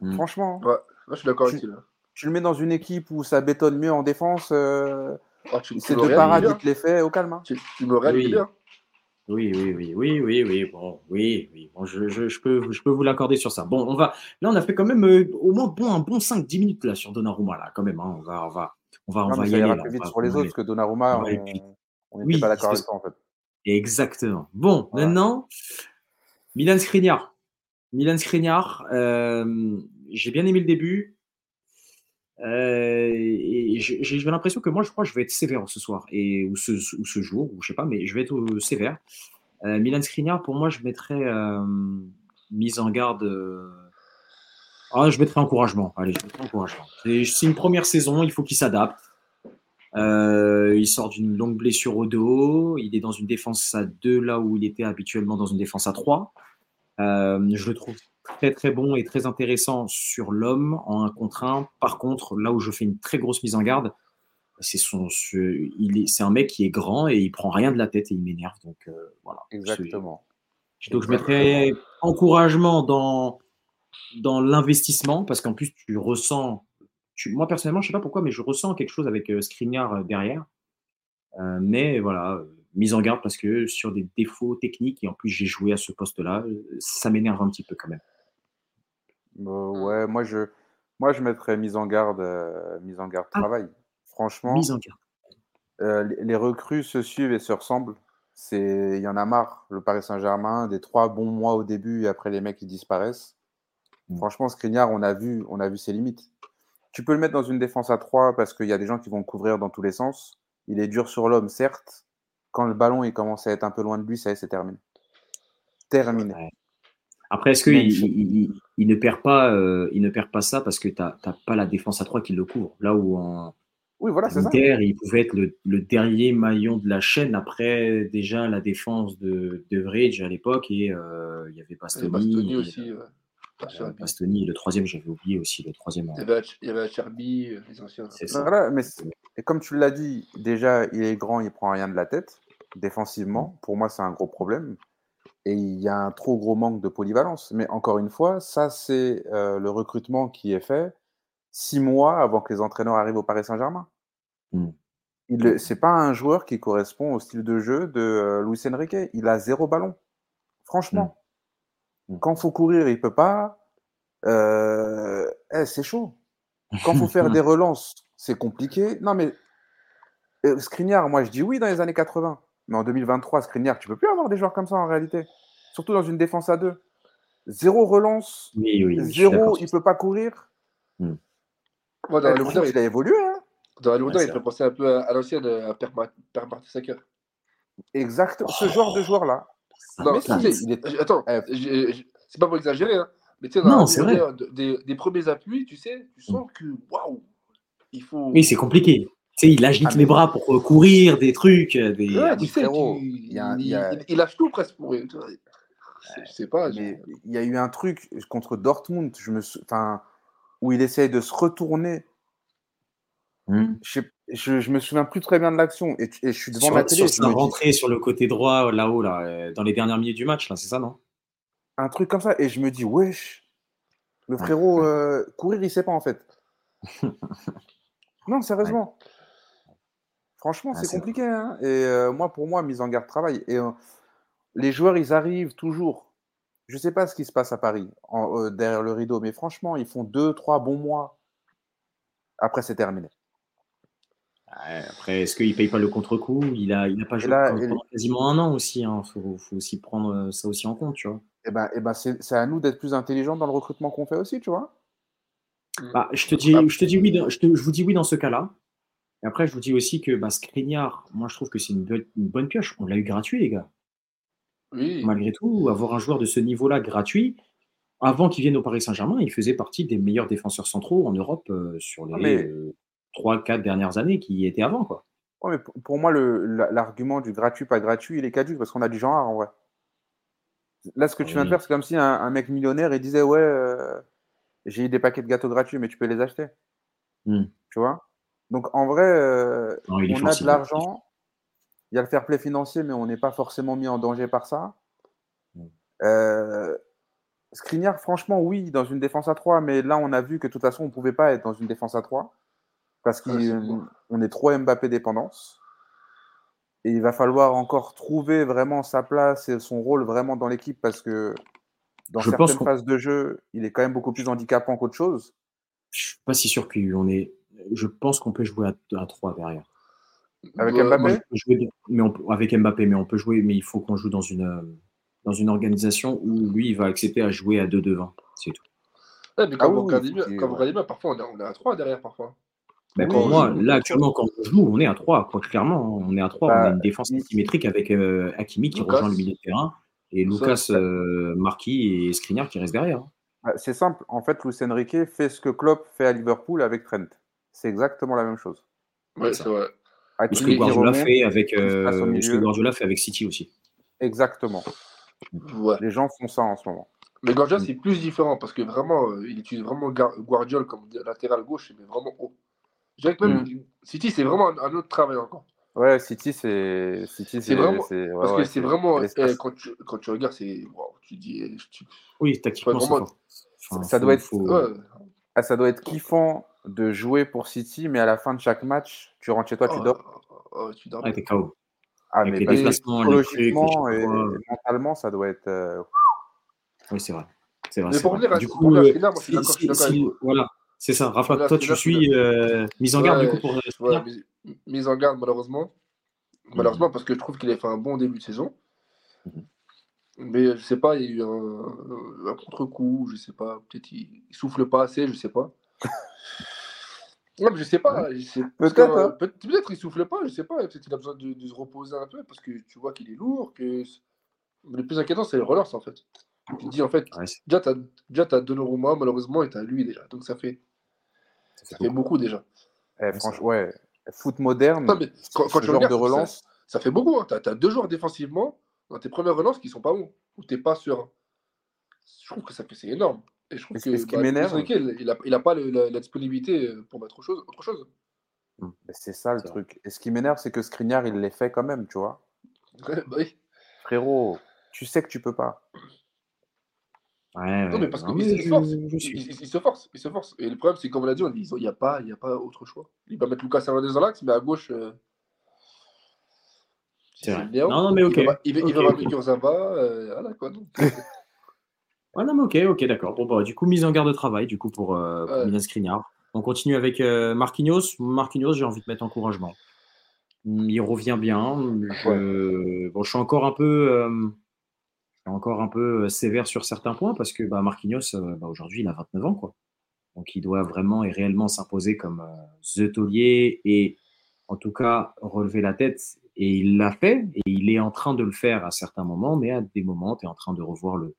S3: Mm.
S4: Franchement,
S5: Ouais, là, je suis d'accord avec toi. là.
S4: tu le mets dans une équipe où ça bétonne mieux en défense, euh,
S5: tu, tu
S4: c'est de il te les fait au calme. hein.
S5: Tu, tu me réalises
S3: Oui.
S5: bien.
S3: Oui, oui, oui, oui, oui, oui, bon, oui, oui, bon, je, je, je peux, je peux vous l'accorder sur ça. Bon, on va, là, on a fait quand même euh, au moins bon, un bon 5-10 minutes là sur Donnarumma là, quand même. hein. on va, on va, on va, on
S4: Non,
S3: va
S4: mais
S3: y
S4: ça
S3: aller. là,
S4: plus
S3: on
S4: vite
S3: va-
S4: sur les
S3: on va
S4: autres parce que Donnarumma,
S3: On va
S4: on on n'était
S3: Oui,
S4: pas d'accord avec toi en fait.
S3: Exactement. Bon,
S4: Voilà.
S3: maintenant, Milan Skriniar. Milan Skriniar, euh, j'ai bien aimé le début. Euh, et j'ai l'impression que moi, je crois que je vais être sévère ce soir, et, ou, ce, ou ce jour, ou je sais pas, mais je vais être euh, sévère. Euh, Milan Skriniar, pour moi, je mettrais mise en garde. Ah, je mettrais encouragement. Allez, je mettrais encouragement. C'est une première saison, il faut qu'il s'adapte. Il sort d'une longue blessure au dos. Il est dans une défense à 2 là où il était habituellement dans une défense à 3. Euh, je le trouve très très bon et très intéressant sur l'homme en un contre un. Par contre, là où je fais une très grosse mise en garde, c'est son, il est, c'est un mec qui est grand et il prend rien de la tête et il m'énerve. Donc euh, voilà.
S4: Exactement.
S3: Donc je mettrais encouragement dans dans l'investissement parce qu'en plus tu ressens. Tu, moi personnellement, je sais pas pourquoi, mais je ressens quelque chose avec euh, Skriniar euh, derrière. Euh, mais voilà, mise en garde parce que sur des défauts techniques et en plus j'ai joué à ce poste-là, ça m'énerve un petit peu quand même.
S4: Euh, ouais, moi je, moi je mettrais mise en garde, euh, mise en garde
S3: Ah.
S4: travail. Franchement,
S3: Mise en garde.
S4: euh, les, les recrues se suivent et se ressemblent. C'est, il y en a marre. Le Paris Saint-Germain, des trois bons mois au début et après les mecs ils disparaissent.
S3: Mm.
S4: Franchement, Skriniar, on a vu, on a vu ses limites. Tu peux le mettre dans une défense à 3 parce qu'il y a des gens qui vont couvrir dans tous les sens. Il est dur sur l'homme, certes. Quand le ballon il commence à être un peu loin de lui, ça y est, c'est terminé. Terminé.
S3: Ouais. Après, est-ce qu'il. Il, ne perd pas, euh, il ne perd pas ça parce que tu n'as pas la défense à 3 qui le couvre. Là où en
S4: Oui, voilà, ça.
S3: Il pouvait être le, le dernier maillon de la chaîne après déjà la défense de, de Vrij à l'époque et euh, il y avait Bastoni.
S5: Bastoni aussi.
S3: euh,
S5: ouais. Acerbi.
S3: Bastoni, et le troisième, j'avais oublié aussi le troisième.
S5: Il y avait il y avait Acerbi, euh, les anciens.
S3: C'est ça.
S4: Voilà, mais et comme tu l'as dit, déjà, il est grand, il prend rien de la tête. Défensivement, pour moi, c'est un gros problème. Et il y a un trop gros manque de polyvalence. Mais encore une fois, ça, c'est euh, le recrutement qui est fait six mois avant que les entraîneurs arrivent au Paris Saint-Germain.
S3: Mm.
S4: Il c'est pas un joueur qui correspond au style de jeu de euh, Luis Enrique. Il a zéro ballon. Franchement.
S3: Mm.
S4: Quand faut courir, il peut pas. Euh, eh, c'est chaud. Quand faut faire des relances, c'est compliqué. Non, mais Skriniar, moi je dis oui dans les années 80. Mais en 2023, Skriniar, tu peux plus avoir des joueurs comme ça en réalité. Surtout dans une défense à deux. Zéro relance,
S3: Oui, oui,
S4: zéro, il
S3: sur
S4: peut pas courir.
S5: Moi,
S4: Eh,
S5: dans la
S4: le
S5: lourdeur,
S4: foot, il a évolué. Hein
S5: dans la lourdeur,
S3: Ouais,
S5: il fait penser un peu à, à l'ancienne, à Per Mar- Per Mertesacker.
S4: exact. Ce genre de joueur-là.
S3: ça.
S5: Non,
S4: mais il est-
S5: attends, c'est pas pour exagérer, hein, mais tu sais, dans
S3: Non,
S5: la
S3: c'est vrai.
S5: des, des premiers appuis, tu sais, tu sens que waouh, il faut.
S3: Oui, c'est compliqué. Tu sais, il agite
S4: Ah,
S3: les bras pour euh, courir, des trucs, des.
S5: Ouais, tu
S3: oui,
S5: sais,
S4: frérot,
S5: tu-
S4: il y a-
S5: il,
S4: il y a-
S5: il- il lâche tout presque pour. c'est- Je sais pas.
S4: il y a eu un truc contre Dortmund, je me sou- enfin, où il essaye de se retourner.
S3: Hmm.
S4: Je, sais- je, je me souviens plus très bien de l'action. Et, je suis devant
S3: Sur,
S4: ma télé.
S3: sur sa
S4: dis,
S3: rentrée sur le côté droit, là-haut, là, euh, dans les dernières minutes du match, là, c'est ça, non?
S4: Un truc comme ça. Et je me dis, wesh, le frérot, euh, courir, il sait pas en fait. non, sérieusement. Franchement,
S3: Ah,
S4: c'est compliqué. hein. Et euh, moi, pour moi, mise en garde travail. Et euh, les joueurs, ils arrivent toujours. Je sais pas ce qui se passe à Paris, en- euh, derrière le rideau, mais franchement, ils font deux, trois bons mois. Après, c'est terminé.
S3: Après, est-ce qu'il paye pas le contre-coup? Il a, il a pas joué
S4: là,
S3: pendant quasiment un an aussi. Il faut, faut aussi prendre ça aussi en compte, tu vois.
S4: Et ben, et ben c'est à nous d'être plus intelligents dans le recrutement qu'on fait aussi, tu vois.
S3: Bah, je te dis, je te dis oui, je, te- je vous dis oui dans ce cas-là. Et après, je vous dis aussi que bah, Skriniar, moi, je trouve que c'est une, bonne- une bonne pioche. On l'a eu gratuit, les gars.
S5: Oui.
S3: Malgré tout, avoir un joueur de ce niveau-là gratuit, avant qu'il vienne au Paris Saint-Germain, il faisait partie des meilleurs défenseurs centraux en Europe euh, sur les
S4: Ah, mais-
S3: 3-4 dernières années qui y étaient avant. Quoi.
S4: Ouais, mais pour, pour moi, l'argument du gratuit, pas gratuit, il est caduque parce qu'on a du genre en vrai. Là, ce que tu viens de faire, c'est comme si un, un mec millionnaire il disait Ouais, euh, j'ai eu des paquets de gâteaux gratuits, mais tu peux les acheter.
S3: Hmm.
S4: Tu vois? Donc, en vrai, euh,
S3: Non,
S4: on a de l'argent, il y a le fair play financier, mais on n'est pas forcément mis en danger par ça. Euh, Skriniar, franchement, oui, dans une défense à 3, mais là, on a vu que de toute façon, on ne pouvait pas être dans une défense à 3 parce qu'on est trop Mbappé dépendance. Et il va falloir encore trouver vraiment sa place et son rôle vraiment dans l'équipe parce que dans
S3: Je
S4: certaines phases de jeu, il est quand même beaucoup plus handicapant qu'autre chose.
S3: Je suis pas si sûr qu'on est. Je pense qu'on peut jouer à, à 3 derrière.
S4: Avec Mbappé
S3: jouer, mais on peut- avec Mbappé, mais on peut jouer, mais il faut qu'on joue dans une, euh, dans une organisation où lui, il va accepter à jouer à 2 devant. C'est tout.
S5: Ouais, mais
S4: Ah
S5: quand vous
S4: oui,
S5: regardez bien,
S4: qu'il-
S5: quand vous
S4: ouais.
S5: regardez bien, parfois on est, on est à 3 derrière parfois.
S3: Mais
S4: Oui,
S3: pour moi, là, actuellement, quand on joue, on est à 3, quoi, clairement. On est à 3, on
S4: Bah,
S3: a une défense asymétrique avec euh, Hakimi qui
S5: Lucas.
S3: rejoint le milieu de terrain et Lucas, euh, Marquis et Skriniar qui restent derrière. hein.
S4: Ah, C'est simple. En fait, Luis Enrique fait ce que Klopp fait à Liverpool avec Trent. C'est exactement la même chose.
S5: Ouais,
S3: ça.
S5: c'est vrai.
S3: Ou ce que Guardiola fait avec, euh, ce que. Guardiola fait avec City aussi.
S4: Exactement.
S5: Ouais.
S4: Les gens font ça en ce moment.
S5: Mais
S3: Mm.
S5: Guardiola, c'est plus différent parce que vraiment, euh, il utilise vraiment Guardiola comme latéral gauche, mais vraiment haut. Je dirais que même
S3: Mm.
S5: City, c'est vraiment un, un autre travail encore.
S4: Ouais, City, c'est. City,
S5: C'est vraiment-
S4: ouais,
S5: Parce
S4: ouais,
S5: que c'est vraiment. eh, quand, tu, quand tu regardes, c'est. wow, tu dis. eh, tu-
S3: Oui, tactiquement, c'est
S5: vraiment-
S4: Ça
S3: faut-
S4: doit être-
S3: faut-
S5: ouais.
S4: Ah, ça doit être kiffant de jouer pour City, mais à la fin de chaque match, tu rentres chez toi, tu
S5: Oh,
S4: dors.
S5: oh, tu dors.
S3: Ouais, t'es KO.
S4: Ah,
S3: Avec
S4: mais
S3: les trucs,
S4: psychologiquement
S3: les
S4: et, mentalement, ça doit être. euh,
S3: Oui, c'est vrai. C'est vrai.
S5: Mais pour
S3: vrai.
S5: à-
S3: du coup, euh,
S5: moi, je suis
S3: si- voilà, c'est ça. Rafa, toi, tu suis euh, mise en garde
S5: Ouais,
S3: du coup pour euh,
S5: mise, mise en garde, malheureusement. Malheureusement, parce que je trouve qu'il a fait un bon début de saison.
S3: Mhm.
S5: Mais je sais pas, il y a eu un, un contre-coup, je sais pas, peut-être il, il souffle pas assez, je sais pas. Non, mais je sais pas.
S4: Peut-être, hein.
S5: Peut-être il souffle pas, je sais pas. Peut-être il a besoin de, de se reposer un peu parce que tu vois qu'il est lourd. Que... Le plus inquiétant, c'est les relance en fait. Tu te dis en fait,
S3: Ouais,
S5: déjà t'as déjà t'as Donnarumma malheureusement et t'as lui déjà. Donc ça fait, ça fait beaucoup déjà.
S4: eh, franchement, ouais. Foot moderne,
S5: Non, mais quand,
S4: ce
S5: tu
S4: genre
S5: regardes,
S4: de
S5: ça-
S4: relance,
S5: ça, fait beaucoup. Hein. Tu as, deux joueurs défensivement dans tes premières relances qui sont pas bons, ou tu pas serein. Je trouve que ça fait c'est énorme. Et je trouve que
S4: et ce qui
S5: bah,
S4: m'énerve-
S5: il n'a il a pas le- la, la disponibilité pour mettre autre chose. Autre chose.
S4: mais c'est ça le truc. Et ce qui m'énerve, c'est que Skriniar, il les fait quand même, tu vois.
S5: Ouais, bah oui.
S4: Frérot, tu sais que tu peux pas.
S3: ouais,
S5: Non, mais parce qu'il se force. Il,
S3: suis.
S5: il- il se force. Il se force. Et le problème, c'est comme on l'a dit, on dit, il n'y a, pas- y a pas autre choix. Il va mettre Lucas Hernandez dans l'axe, mais à gauche. euh,
S3: C'est vrai.
S5: Léo.
S3: Non, non, mais ok.
S5: Il va, il va, il va
S3: Ok,
S5: ramener
S3: ok.
S5: Kurzawa, euh, voilà quoi. donc.
S3: Ouais, non, mais ok, ok, d'accord. Bon, bah, du coup, mise en garde de travail, du coup, pour, euh, pour
S5: Ouais.
S3: Milan Skriniar. On continue avec euh, Marquinhos. Marquinhos, j'ai envie de mettre encouragement. Il revient bien. Je, bon, je suis encore un peu, euh, encore un peu euh, sévère sur certains points parce que bah, Marquinhos, euh, bah, aujourd'hui, il a 29 ans, quoi. Donc, il doit vraiment et réellement s'imposer comme the taulier et, en tout cas, relever la tête. Et il l'a fait et il est en train de le faire à certains moments, mais à des moments, tu es en train de revoir le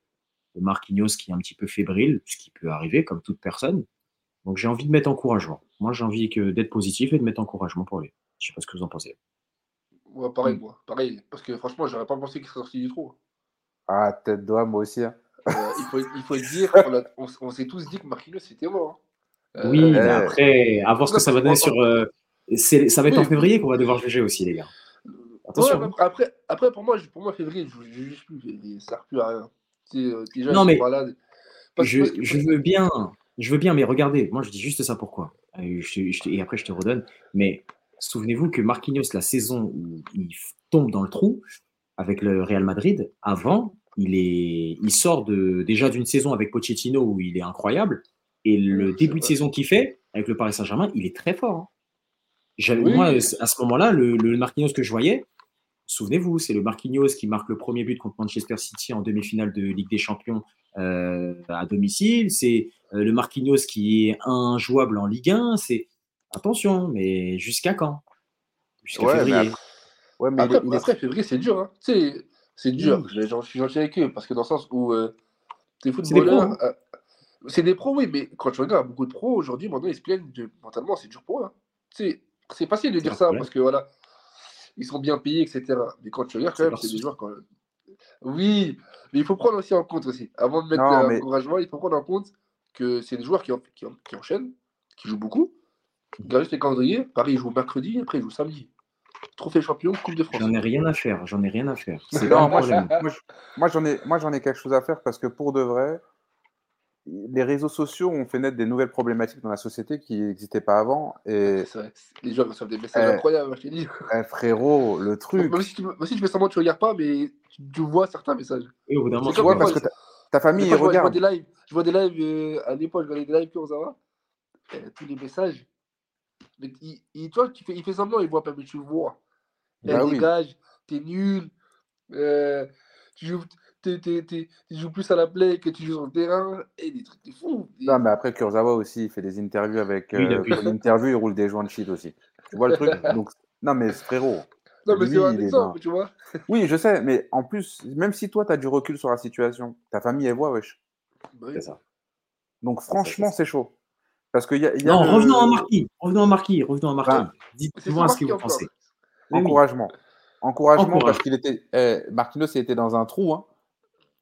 S3: Marquinhos qui est un petit peu fébrile, ce qui peut arriver comme toute personne. Donc j'ai envie de mettre encouragement. Moi j'ai envie que d'être positif et de mettre encouragement pour lui. Je sais pas ce que vous en pensez.
S5: Ouais, pareil,
S3: Mm.
S5: moi. Pareil. Parce que franchement, j'aurais pas pensé qu'il serait sorti du trou.
S4: Ah, tête d'oie, moi aussi. hein.
S5: Euh, il, faut, il faut dire, on, a- on s- on s'est tous dit que Marquinhos c'était mort. hein. Euh,
S3: Oui, mais
S4: ouais.
S3: après, à voir ce que ça va donner
S5: on-
S3: sur. euh, ça va être
S5: Oui.
S3: en février qu'on va devoir juger aussi, les gars. Attention.
S5: Ouais, mais après, après, pour moi, je- pour moi, février, je ne juge plus. Ça ne sert plus à rien. Euh, déjà,
S3: Non, mais.
S5: Parce-
S3: je,
S5: parce que-
S3: je veux bien, je veux bien, mais regardez, moi je dis juste ça pourquoi. Euh, je je et après je te redonne. Mais souvenez-vous que Marquinhos, la saison où il tombe dans le trou avec le Real Madrid, avant, il, est, il sort de, déjà d'une saison avec Pochettino où il est incroyable. Et le début de saison qu'il fait avec le Paris Saint-Germain, il est très fort. hein.
S5: Oui.
S3: Moi, à ce moment-là, le, le Marquinhos que je voyais, souvenez-vous, c'est le Marquinhos qui marque le premier but contre Manchester City en demi-finale de Ligue des Champions euh, à domicile. C'est euh, le Marquinhos qui est injouable en Ligue 1. C'est attention, mais jusqu'à quand? Jusqu'à
S4: Ouais, mais
S3: février.
S4: après- Ouais, mais il
S5: Après,
S4: est- il est-
S5: après, février, c'est dur. Hein. C'est dur.
S3: Oui.
S5: Je, suis gentil avec eux parce que dans le sens où euh, tes
S3: des pros,
S5: footballeurs.
S3: hein.
S5: euh, C'est des pros, oui, mais quand tu regardes beaucoup de pros aujourd'hui, maintenant ils se plaignent de mentalement, c'est dur pour eux. hein. C'est facile de dire ça
S3: problème.
S5: parce que voilà, ils sont bien payés, etc. Mais quand tu regardes, quand
S3: C'est
S5: même, c'est des joueurs. Quand... Oui, mais il faut prendre aussi en compte aussi. Avant de mettre
S4: Non,
S5: un
S4: mais-
S5: encouragement, il faut prendre en compte que c'est des joueurs qui, en- qui, en- qui enchaînent, qui jouent beaucoup. Regarde juste les calendriers. Paris, jouent mercredi, après ils jouent samedi. Trophée champion, Coupe de France.
S3: J'en ai rien à faire. J'en ai rien à faire. C'est
S4: moi, j'en ai, moi, j'en ai quelque chose à faire parce que pour de vrai, les réseaux sociaux ont fait naître des nouvelles problématiques dans la société qui n'existaient pas avant. Et
S5: C'est vrai, les joueurs reçoivent des messages
S4: Eh.
S5: incroyables, je t'ai dit.
S4: eh, frérot, le truc,
S5: Même si, tu, même si tu fais semblant que tu regardes pas, mais tu, tu vois certains messages.
S3: Et au bout d'un moment,
S5: C'est
S3: tu vois,
S4: parce que ta, ta famille,
S5: fois, je, vois, je vois
S4: regarde.
S5: des lives, je vois des lives euh, à l'époque, je regardais des lives Kurzawa, euh, tous les messages. Mais il, il, toi, tu fais, il fait semblant, il voit pas, mais tu le vois. Il
S4: Bah oui.
S5: dégage, t'es nul, euh, tu, joues, tu joues plus à la play que tu joues sur le terrain, et des trucs de fou. Et-
S4: Non, mais après, Kurzawa aussi, il fait des interviews avec.
S3: Oui, il
S4: Euh,
S3: appuie.
S4: pour l'interview, il roule des joints de shit aussi. Tu vois le truc? Donc, Non, mais frérot.
S5: non, mais c'est un
S4: il est
S5: exemple,
S4: dans-
S5: tu vois.
S4: Oui, je sais, mais en plus, même si toi, tu as du recul sur la situation, ta famille, elle voit, wesh.
S5: Bah oui.
S3: c'est ça.
S4: Donc, franchement,
S3: c'est
S4: chaud. Parce qu'il y a, il y a
S3: Non,
S4: le-
S3: revenons à Marquis. Revenons à Marquis. Revenons à Marquis.
S4: Ben,
S3: Dites-moi ce que vous pensez.
S4: Encouragement. encouragement.
S3: Encourage.
S4: parce qu'il était. eh, Marquinhos il était dans un trou. hein.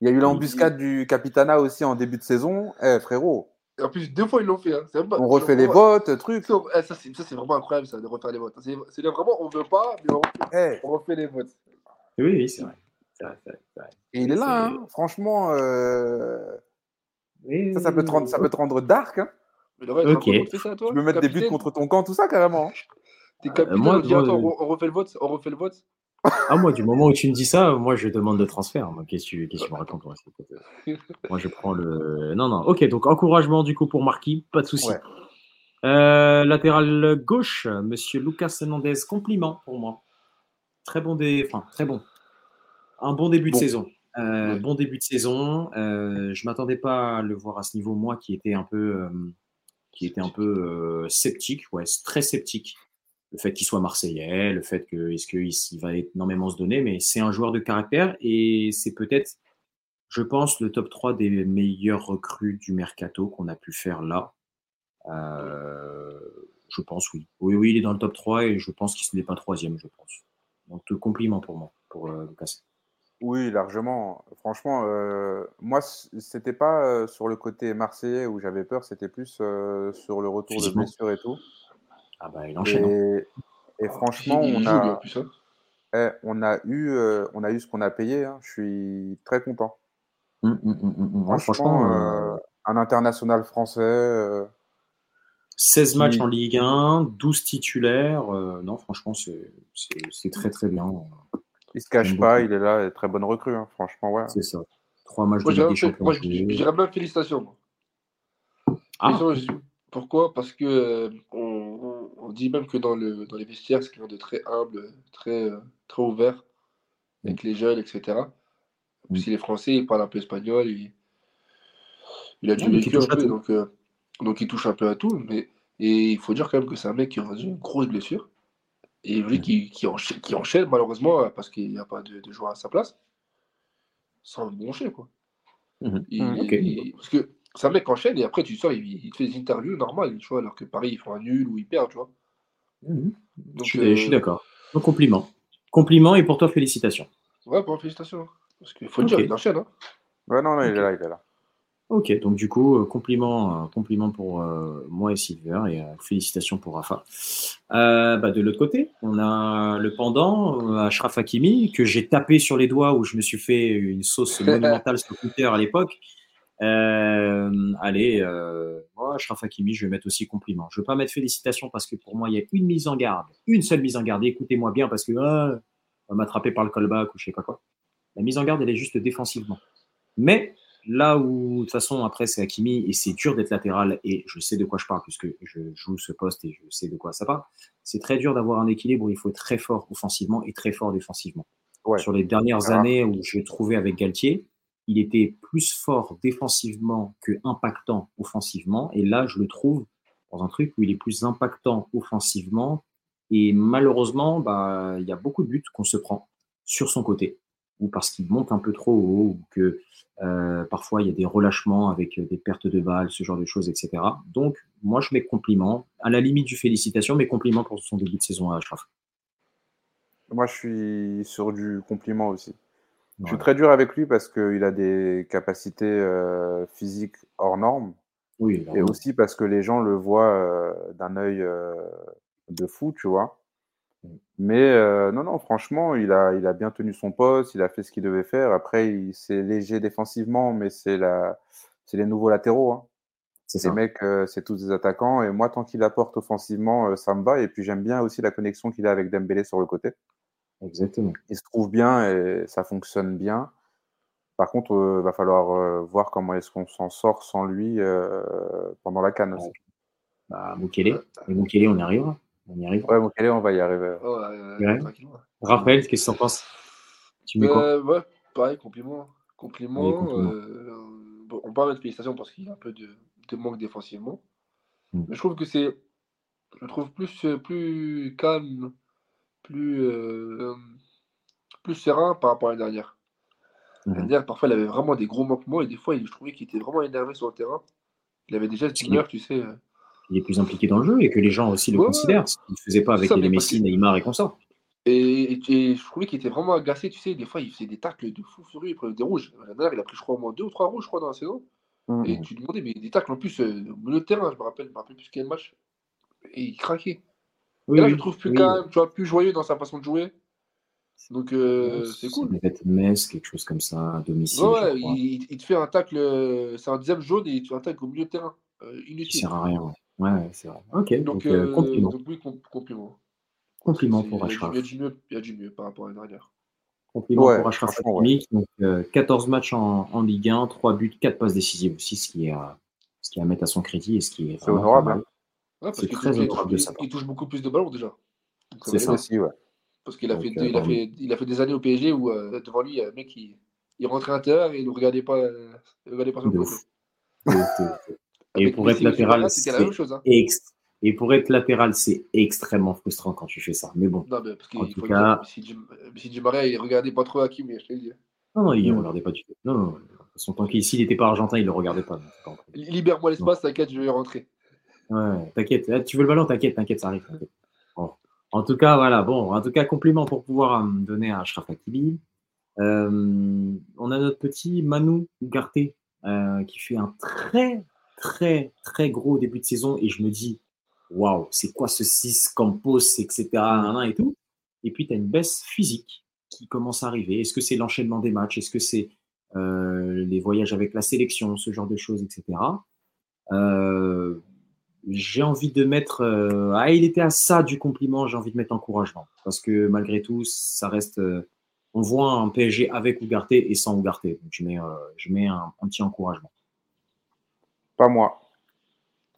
S4: Il y a eu l'embuscade du Capitana aussi en début de saison. Eh, frérot,
S5: Et en plus, deux fois, ils l'ont fait. hein. C'est même pas-
S4: on refait les votes, truc.
S5: Ça, eh, ça, c'est ça, c'est vraiment incroyable, ça, de refaire les votes. C'est c'est vraiment, on veut pas, mais on refait,
S4: Eh,
S5: on refait les votes.
S3: Oui, oui, c'est vrai. C'est vrai, c'est vrai, c'est vrai.
S4: et il est là, hein. franchement. euh, Ça, ça peut te rendre, ça peut te rendre dark. Hein.
S5: Mais
S3: Ok.
S5: tu ça, toi
S4: Tu peux mettre des buts contre ton camp, tout ça, carrément. hein.
S5: T'es capitaine,
S3: moi,
S5: on dit,
S3: moi,
S5: attends,
S3: euh,
S5: on, on refait le vote, on refait le vote.
S3: Ah, moi, du moment où tu me dis ça, moi, je demande de transfert. Qu'est-ce que tu, me racontes moi, Moi, je prends le. Non, non. Ok, donc encouragement du coup pour Marquis, pas de souci.
S4: Ouais.
S3: Euh, latéral gauche, Monsieur Lucas Hernandez, compliment pour moi. Très bon, dé... enfin, très bon. Un bon début
S4: Bon.
S3: de saison. Euh,
S5: Ouais.
S3: Bon début de saison. Euh, je m'attendais pas à le voir à ce niveau, moi, qui était un peu, qui était un peu sceptique, ouais, très sceptique. Le fait qu'il soit marseillais, le fait que est-ce qu'il il va énormément se donner, mais c'est un joueur de caractère et c'est peut-être, je pense, le top 3 des meilleurs recrues du mercato qu'on a pu faire là. Euh, je pense oui. Oui, oui, il est dans le top 3 et je pense qu'il n'est pas troisième, je pense. Donc, euh, compliment pour moi, pour euh, Lucas.
S4: Oui, largement. Franchement, euh, moi, c'était pas euh, sur le côté marseillais où j'avais peur, c'était plus euh, sur le retour de blessure et tout.
S3: Ah bah, il enchaîne. hein.
S4: Et, et franchement, on a.
S5: Hein.
S4: eh, on a eu, euh, on a eu ce qu'on a payé. hein. Je suis très content.
S3: Hum, hum, hum. Ouais,
S4: Franchement,
S3: franchement, euh,
S4: euh, un international français. euh,
S3: 16 matchs en Ligue 1, 12 titulaires. euh, non, franchement, c'est très très bien.
S4: il se cache pas,
S3: beaucoup.
S4: il est là, et très bonne recrue. hein. Franchement, ouais.
S3: C'est ça. Trois matchs
S5: Moi,
S3: de Ligue des Champions.
S5: moi, je, dirais même félicitations.
S3: Ah,
S5: Pourquoi? Parce que euh, on, on- dit même que dans, le, dans les vestiaires, c'est quelqu'un de très humble, très, euh, très ouvert avec les jeunes, etc.
S3: Mm.
S5: Si les Français, ils parlent un peu espagnol, il, il a du
S3: Ouais,
S5: vécu un peu, donc, euh, donc il touche un peu à tout. Mais, et il faut dire quand même que c'est un mec qui a reçu une grosse blessure. Et lui
S3: Mm.
S5: qui, qui, enchaîne, qui enchaîne, malheureusement, euh, parce qu'il n'y a pas de, de joueur à sa place, sans broncher, quoi.
S3: Mhm.
S5: Il-
S4: Mhm.
S3: Ok.
S5: il- parce que c'est un mec qui enchaîne et après tu sors, il, il te fait des interviews normales, tu vois, alors que Paris, ils font un nul ou ils perdent, tu vois.
S3: Mhm.
S5: Donc,
S3: je suis,
S5: euh,
S3: suis d'accord. Donc, compliment. Compliment et pour toi, félicitations.
S5: Ouais, bon, félicitations. Parce qu'il faut le
S3: Ok.
S5: dire, il enchaîne. Hein.
S4: Ouais, non, non, il est là, il est là.
S3: Ok, donc du coup, euh, compliment, euh, compliment pour euh, moi et Silver et euh, félicitations pour Rafa. Euh, bah, de l'autre côté, on a le pendant, Ashraf Hakimi, que j'ai tapé sur les doigts où je me suis fait une sauce monumentale sur Twitter à l'époque. Euh, allez, euh, moi, Ashraf Hakimi, je vais mettre aussi compliment. Je ne vais pas mettre félicitations parce que pour moi, il y a une mise en garde, une seule mise en garde. Écoutez-moi bien parce que ah, on va m'attraper par le callback ou je sais pas quoi. La mise en garde, elle est juste défensivement. Mais là où, de toute façon, après, c'est Hakimi et c'est dur d'être latéral et je sais de quoi je parle puisque je joue ce poste et je sais de quoi ça parle. C'est très dur d'avoir un équilibre où il faut être très fort offensivement et très fort défensivement.
S4: Ouais.
S3: Sur les dernières
S4: rare.
S3: années où j'ai trouvé avec Galtier, il était plus fort défensivement que impactant offensivement. Et là, je le trouve dans un truc où il est plus impactant offensivement. Et malheureusement, bah, il y a beaucoup de buts qu'on se prend sur son côté, ou parce qu'il monte un peu trop haut, ou que euh, parfois il y a des relâchements avec des pertes de balles, ce genre de choses, etc. Donc, moi, je mets compliments, à la limite du félicitation, mais compliments pour son début de saison à Ashraf.
S4: Moi, je suis sur du compliment aussi. Je suis très dur avec lui parce qu'il a des capacités euh, physiques hors normes
S3: Oui,
S4: et aussi parce que les gens le voient euh, d'un œil euh, de fou, tu vois. Mais euh, non, non, franchement, il a, il a bien tenu son poste, il a fait ce qu'il devait faire. Après, il- c'est léger défensivement, mais c'est la, c'est les nouveaux latéraux. Hein.
S3: c'est
S4: Ces mecs, c'est tous des attaquants. Et moi, tant qu'il apporte offensivement, ça me va. Et puis, j'aime bien aussi la connexion qu'il a avec Dembélé sur le côté.
S3: Exactement.
S4: il se trouve bien et ça fonctionne bien. Par contre, il va falloir euh, voir comment est-ce qu'on s'en sort sans lui euh, pendant la canne aussi.
S3: Bah, Mukele, et Mukele, on y arrivera. On y arrivera.
S4: Ouais, Mukele, on va y arriver.
S5: Oh, euh,
S3: Ouais. Raphaël, qu'est-ce que tu en penses? Tu mets quoi?
S5: Euh, ouais, pareil, compliment. Compliment.
S3: Allez, compliment.
S5: euh, bon, on parle de félicitations parce qu'il y a un peu de, de manque défensivement.
S3: Mm.
S5: Mais je trouve que c'est. Je trouve plus, euh, plus calme, plus, euh, plus serein par rapport à l'année dernière. L'année dernière, parfois, il avait vraiment des gros manquements et des fois, il- je trouvais qu'il était vraiment énervé sur le terrain. Il avait
S3: Parce qu'il
S5: d'humeur, tu sais. euh.
S3: Il est plus impliqué dans le jeu et que les gens aussi le
S5: Ouais,
S3: considèrent. Ce qu'il ne faisait pas avec les Messi, Neymar et consorts.
S5: Et, et- et je trouvais qu'il était vraiment agacé, tu sais, des fois il faisait des tacles de fou furieux, il prenait des rouges. La dernière, il a pris, je crois, au moins deux ou trois rouges, je crois, dans la saison. Et tu lui demandais, mais des tacles en plus, euh, de terrain, je me rappelle, je me rappelle plus quel match. Et il craquait.
S3: Oui,
S5: et là, je le trouve plus
S3: oui.
S5: calme, tu vois, plus joyeux dans sa façon de jouer. Donc, euh, c'est cool.
S3: Ça devait être Metz, quelque chose comme ça, à domicile.
S5: Ouais, ouais, il, il te fait un tacle, euh, c'est un dixième jaune et il te fait un tacle au milieu de terrain. euh, inutile.
S3: sert à rien. Ouais, ouais, c'est vrai. Ok, donc,
S5: Donc,
S3: euh, compliment.
S5: donc oui, com- compliment.
S3: Compliment pour
S5: il y a du-
S3: Ashraf.
S5: Il y a du mieux, il y a du mieux par rapport à l'année dernière.
S3: Compliment
S4: Ouais,
S3: pour Ashraf
S4: franchement,
S3: Hakimi. Donc, euh, 14 matchs en, en Ligue 1, 3 buts, 4 passes décisives aussi, ce qui est, ce qui est à mettre à son crédit et ce qui est
S4: C'est
S3: vraiment
S4: honorable.
S5: Ouais, parce
S3: C'est
S5: qu'il
S3: très
S5: touche, il-
S3: honorable de
S5: il-
S3: sa part.
S5: il touche beaucoup plus de ballons déjà. Donc,
S3: C'est
S5: va
S3: ça.
S4: aussi, ouais.
S5: Parce qu'il a,
S3: Donc,
S5: fait,
S3: euh,
S5: il, a fait, il a fait des années au PSG où euh, devant lui, il y a un mec qui il rentrait à l'intérieur et il ne regardait pas, euh, il regardait pas son
S3: De
S5: côté.
S3: Et pour être latéral,
S5: la
S3: c'est
S5: même chose. Hein.
S3: et pour être latéral, c'est extrêmement frustrant quand tu fais ça. Mais bon,
S5: Non, mais parce
S3: En
S5: qu'il
S3: tout
S5: faut
S3: cas-
S5: Di- Messi Di Maria, il regardait pas trop Hakim, je te le dis.
S3: non, non, il ne
S4: Mm.
S3: regardait pas du tout. Non, non. Son temps qu'il s'il n'était pas argentin, il ne le regardait pas.
S5: Libère-moi l'espace, t'inquiète, je vais rentrer.
S3: Ouais, t'inquiète. Ah, Tu veux le ballon, t'inquiète, t'inquiète, ça arrive. En tout cas, voilà. Bon, en tout cas, compliment pour pouvoir euh, me donner à Ashraf Hakimi. Euh, on a notre petit Manu Ugarte euh, qui fait un très, très, très gros début de saison et je me dis, waouh, c'est quoi ce 6 Campos, etc. et tout. Et puis, tu as une baisse physique qui commence à arriver. Est-ce que c'est l'enchaînement des matchs? Est-ce que c'est les voyages avec la sélection, ce genre de choses, etc. Euh, j'ai envie de mettre. euh, ah, il était à ça du compliment, j'ai envie de mettre encouragement. Parce que malgré tout, ça reste. euh, on voit un PSG avec Ugarte et sans Ugarte. Donc je mets, euh, je mets un, un petit encouragement.
S4: Pas moi.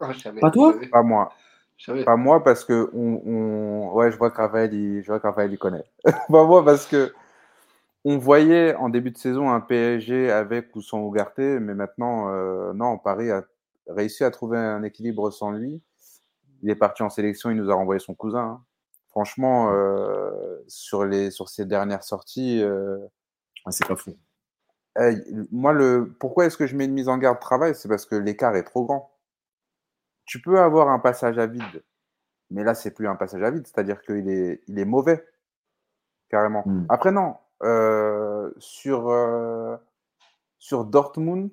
S5: Ah,
S3: Pas toi
S4: Pas moi. Pas moi parce que on, on- ouais, je vois que Raphaël, il, je vois que Raphaël, il connaît. pas moi parce que on voyait en début de saison un PSG avec ou sans Ugarte, mais maintenant, euh, non, Paris a réussi à trouver un équilibre sans lui. Il est parti en sélection, il nous a renvoyé son cousin. hein. Franchement, euh, sur les sur ses dernières sorties, euh,
S3: Ah, c'est pas fou.
S4: moi le pourquoi est-ce que je mets une mise en garde travail, c'est parce que l'écart est trop grand. Tu peux avoir un passage à vide, mais là c'est plus un passage à vide, c'est-à-dire qu'il est il est mauvais carrément.
S3: Mm.
S4: Après non, euh, sur euh, sur Dortmund,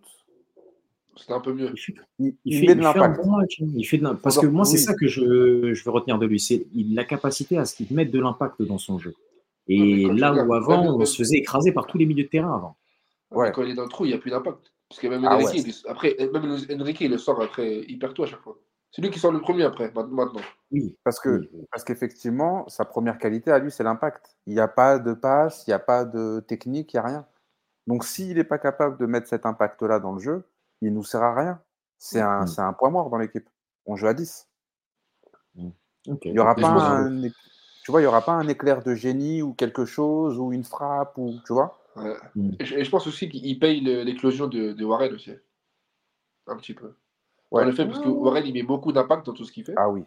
S5: C'était un peu mieux.
S3: Il fait,
S4: il,
S3: il
S4: il
S3: fait-
S4: de
S3: fait un
S4: l'impact.
S3: bon match. Il fait de l'im- Parce que moi, c'est
S4: Oui.
S3: ça que je, je veux retenir de lui. C'est la capacité à ce qu'il mette de l'impact dans son jeu. Et là où avant, on se faisait écraser par tous les milieux de terrain avant.
S4: Ouais.
S5: Quand il est dans le trou, il n'y a plus d'impact. Parce que même
S4: Ah
S5: Enrique,
S4: ouais.
S5: il- après, même Enrique, il le sort après hyper tôt à chaque fois. C'est lui qui sort le premier après, ma- maintenant.
S3: Oui.
S4: Parce que
S3: oui, oui.
S4: Parce qu'effectivement, sa première qualité à lui, c'est l'impact. Il n'y a pas de passe, il n'y a pas de technique, il n'y a rien. Donc, s'il n'est pas capable de mettre cet impact-là dans le jeu, il ne nous sert à rien. C'est un,
S3: Mm.
S4: c'est un point mort dans l'équipe. On joue à 10.
S3: Ok.
S4: Il n'y aura pas un, tu vois, il y aura pas un éclair de génie ou quelque chose ou une frappe ou tu vois?
S5: Ouais.
S3: Mm.
S5: Et, je, et je pense aussi qu'il paye l'éclosion de, de Warren aussi. Un petit peu.
S4: Ouais.
S5: En effet, parce que Warren, il met beaucoup d'impact dans tout ce qu'il fait.
S4: Ah oui.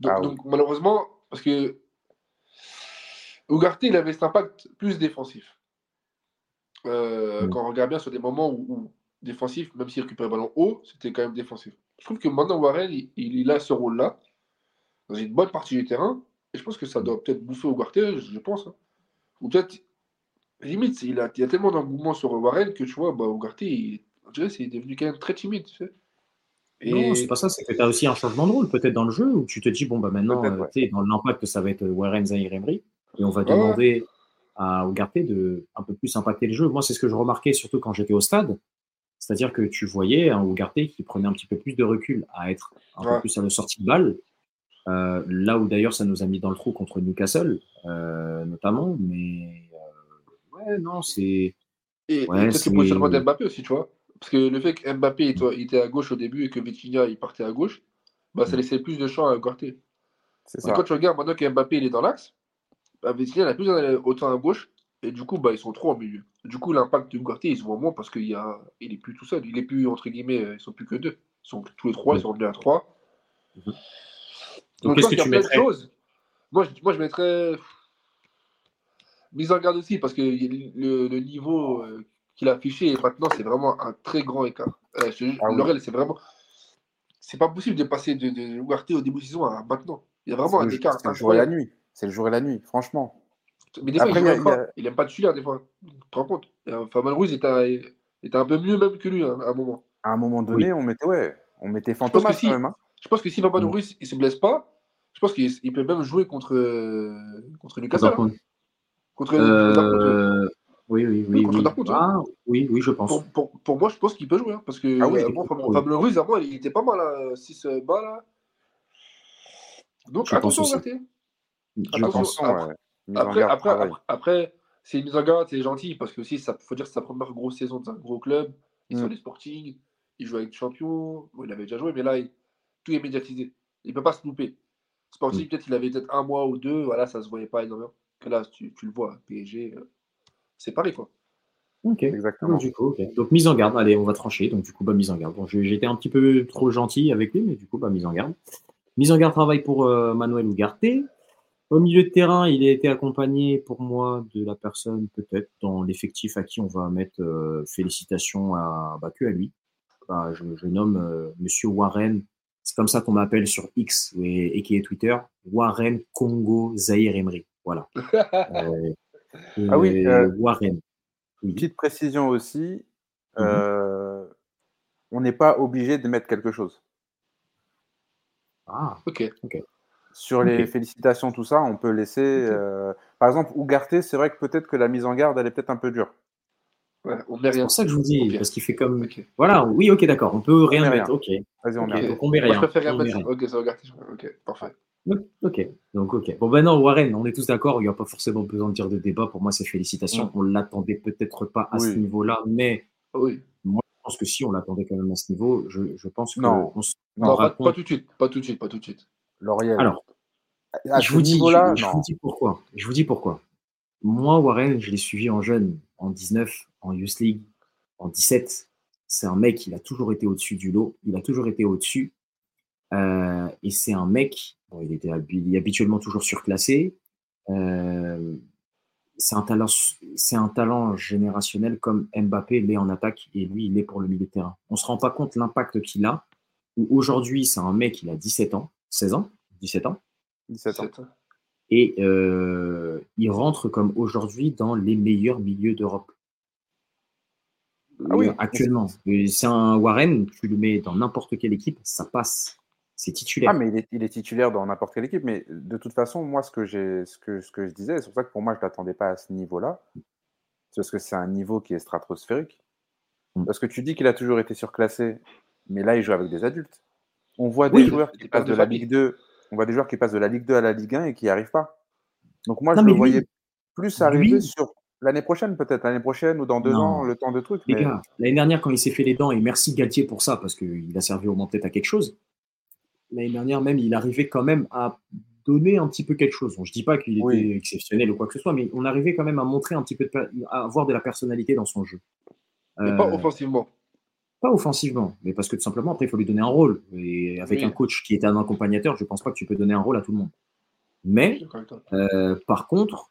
S5: Donc,
S4: Ah oui.
S5: donc, malheureusement, parce que Ugarte, il avait cet impact plus défensif. Euh. Quand on regarde bien sur des moments où, où défensif, même s'il récupère le ballon haut, c'était quand même défensif. Je trouve que maintenant, Warren, il, il a ce rôle-là, dans une bonne partie du terrain, et je pense que ça doit peut-être bouffer Ugarte, je, je pense. hein. Ou peut-être, limite, il, a, il y a tellement d'engouement sur Warren que tu vois, bah, Ugarte, il, on dirait c'est devenu quand même très timide. Tu sais. Et-
S3: Non, c'est pas ça, c'est que tu as aussi un changement de rôle peut-être dans le jeu où tu te dis, bon, bah maintenant, euh,
S4: ouais.
S3: tu sais, dans l'impact, ça va être Warren Zahir Emery et on va
S5: Ouais,
S3: demander à Ugarte de un peu plus impacter le jeu. Moi, c'est ce que je remarquais surtout quand j'étais au stade. C'est-à-dire que tu voyais un Ugarte qui prenait un petit peu plus de recul à être un peu plus à la sortie de balle. Euh, là où d'ailleurs ça nous a mis dans le trou contre Newcastle, euh, notamment. Mais euh, ouais, non, c'est.
S5: Et, et
S3: Ouais,
S5: peut-être
S3: c'est-
S5: le positionnement d'Mbappé aussi, tu vois. Parce que le fait qu'Mbappé il il était à gauche au début et que Vitinha il partait à gauche, bah, ça
S3: Mm.
S5: laissait plus de champ à Ugarte. Et
S4: C'est ça.
S5: quand tu regardes maintenant qu'Mbappé il est dans l'axe, bah, Vitinha n'a plus autant à gauche. Et du coup, bah, ils sont trop au milieu. Du coup, l'impact de Ugarte, il se voit moins parce qu'il a... il est plus tout seul. Il est plus, entre guillemets, euh, ils sont plus que deux. Ils sont tous les trois, ils sont revenus à trois.
S3: Mhm.
S5: Donc,
S3: qu'est-ce que tu mettrais.
S5: Moi, je, moi, je mettrais mise en garde aussi parce que le, le niveau euh, qu'il a affiché maintenant, c'est vraiment un très grand écart. Euh, je
S4: Ah oui.
S5: C'est vraiment. C'est pas possible de passer de, de au début de saison à maintenant. Il y a vraiment un écart
S4: c'est le jour et la nuit. C'est le jour et la nuit, franchement.
S5: Mais des fois,
S4: Après,
S5: il,
S4: y a- il y
S5: pas.
S4: a-
S5: il aime pas des fois. Tu te rends compte? Euh, Fabien Ruiz était, était un peu mieux même que lui hein, à un moment.
S4: À un moment donné, on mettait, ouais, on mettait
S5: pense
S4: Fantomas
S5: que si.
S4: quand même. hein.
S5: Je pense que si Fabien
S3: Mm.
S5: Ruiz il se blesse pas, je pense qu'il il peut même jouer contre, euh, contre Newcastle. hein. Contre, contre ouais.
S3: Euh, oui, oui, oui.
S5: contre
S3: oui. Ah, oui, oui, je pense.
S5: Pour, pour, pour moi, je pense qu'il peut jouer. hein, parce que
S4: Ah oui,
S5: euh,
S3: oui.
S5: Fabien Ruiz, avant, il était pas mal à 6 bas là. Donc
S3: Je pense
S5: attention,
S3: aussi.
S5: Berthier.
S3: Je
S5: Attention,
S3: pense.
S4: Attention,
S5: après-
S4: ouais.
S5: Après, après, après, après, c'est une mise en garde, c'est gentil, parce que aussi, ça faut dire que c'est sa première grosse saison dans un gros club. Il
S4: Mm.
S5: sont les Sporting, il joue avec le champion. Bon, il avait déjà joué, mais là, il- tout est médiatisé. Il peut pas se louper. Sporting, peut-être il avait peut-être un mois ou deux, voilà, ça se voyait pas énormément. Que là, tu, tu le vois, PSG, euh, c'est pareil, quoi.
S3: Ok.
S4: Exactement.
S3: Donc, du coup. Donc, mise en garde. Allez, on va trancher. Donc, du coup, bah, mise en garde. Bon, j'étais un petit peu trop gentil avec lui, mais du coup, bah, mise en garde. Mise en garde travail pour euh, Manuel Ugarte. Au milieu de terrain, il a été accompagné pour moi de la personne peut-être dans l'effectif à qui on va mettre euh, félicitations à, bah, que à lui. Bah, je, je nomme euh, Monsieur Warren. C'est comme ça qu'on m'appelle sur X et, et qui est Twitter. Warren Congo Zahir Emery. Voilà. Euh,
S4: Ah oui,
S3: euh, Warren. Oui.
S4: Petite précision aussi,
S3: Mhm.
S4: euh, on n'est pas obligé de mettre quelque chose.
S3: Ah,
S5: Ok.
S4: Sur les félicitations, tout ça, on peut laisser. euh, par exemple, Ougarté, c'est vrai que peut-être que la mise en garde, elle est peut-être un peu dure.
S5: Ouais, on met
S3: c'est pour ça que je vous dis, parce qu'il fait comme. Voilà, oui, ok, d'accord, on peut rien
S4: met
S3: mettre. Ok,
S4: Vas-y, on
S3: ok,
S4: met
S3: on met
S5: Moi,
S3: rien.
S5: je préfère rien
S3: on
S5: mettre. Ok, ça regarde. Ok, parfait.
S3: Ok, donc ok. Bon, ben non, Warren, on est tous d'accord, il n'y a pas forcément besoin de dire de débat. Pour moi, c'est félicitations.
S5: Mm.
S3: On l'attendait peut-être pas à ce niveau-là, mais
S5: Oui.
S3: je pense que si on l'attendait quand même à ce niveau, je, je pense que
S4: Non.
S3: on se
S5: Non,
S3: rendra
S5: pas, tout de suite. Pas tout de suite. Pas tout de suite.
S3: Alors,
S4: à
S3: je vous dis,
S4: niveau-là,
S3: je, je
S4: non.
S3: vous dis pourquoi. Je vous dis pourquoi. Moi, Warren, je l'ai suivi en jeune, en 19, en Youth League, en 17. C'est un mec, il a toujours été au-dessus du lot. Il a toujours été au-dessus. Euh, et c'est un mec, bon, il était habi- il est habituellement toujours surclassé. Euh, c'est un talent, c'est un talent générationnel comme Mbappé l'est en attaque et lui, il est pour le milieu de terrain. On se rend pas compte l'impact qu'il a. Aujourd'hui, c'est un mec, il a 17 ans, 16 ans, 17 ans.
S4: 17 ans.
S3: Et euh, il rentre comme aujourd'hui dans les meilleurs milieux d'Europe.
S4: Ah oui.
S3: Euh, Actuellement. C'est un Warren, tu le mets dans n'importe quelle équipe, ça passe. C'est titulaire.
S4: Ah, mais il est, il est titulaire dans n'importe quelle équipe. Mais de toute façon, moi, ce que, j'ai, ce que, ce que je disais, c'est pour ça que pour moi, je ne l'attendais pas à ce niveau-là. C'est parce que c'est un niveau qui est stratosphérique.
S3: Mm.
S4: Parce que tu dis qu'il a toujours été surclassé, mais là, il joue avec des adultes. On voit des
S3: Oui,
S4: joueurs qui passent
S5: de
S4: la. Ligue 2. On voit des joueurs qui passent de la Ligue 2 à la Ligue 1 et qui n'y arrivent pas. Donc moi,
S3: Non,
S4: je le
S3: lui-
S4: voyais plus arriver
S3: lui-
S4: sur l'année prochaine, peut-être l'année prochaine ou dans deux
S3: Non.
S4: ans, le temps de trucs.
S3: Les
S4: Mais
S3: gars, l'année dernière, quand il s'est fait les dents, et merci Galtier pour ça, parce qu'il a servi au moins peut-être à quelque chose. L'année dernière, même, il arrivait quand même à donner un petit peu quelque chose. Bon, je dis pas qu'il était
S4: Oui.
S3: exceptionnel ou quoi que ce soit, mais on arrivait quand même à montrer un petit peu, de, à avoir de la personnalité dans son jeu.
S5: Mais
S3: Euh,
S5: pas offensivement.
S3: Pas offensivement, mais parce que tout simplement, après, il faut lui donner un rôle. Et avec
S5: Oui.
S3: un coach qui est un accompagnateur, je pense pas que tu peux donner un rôle à tout le monde. Mais, euh, par contre,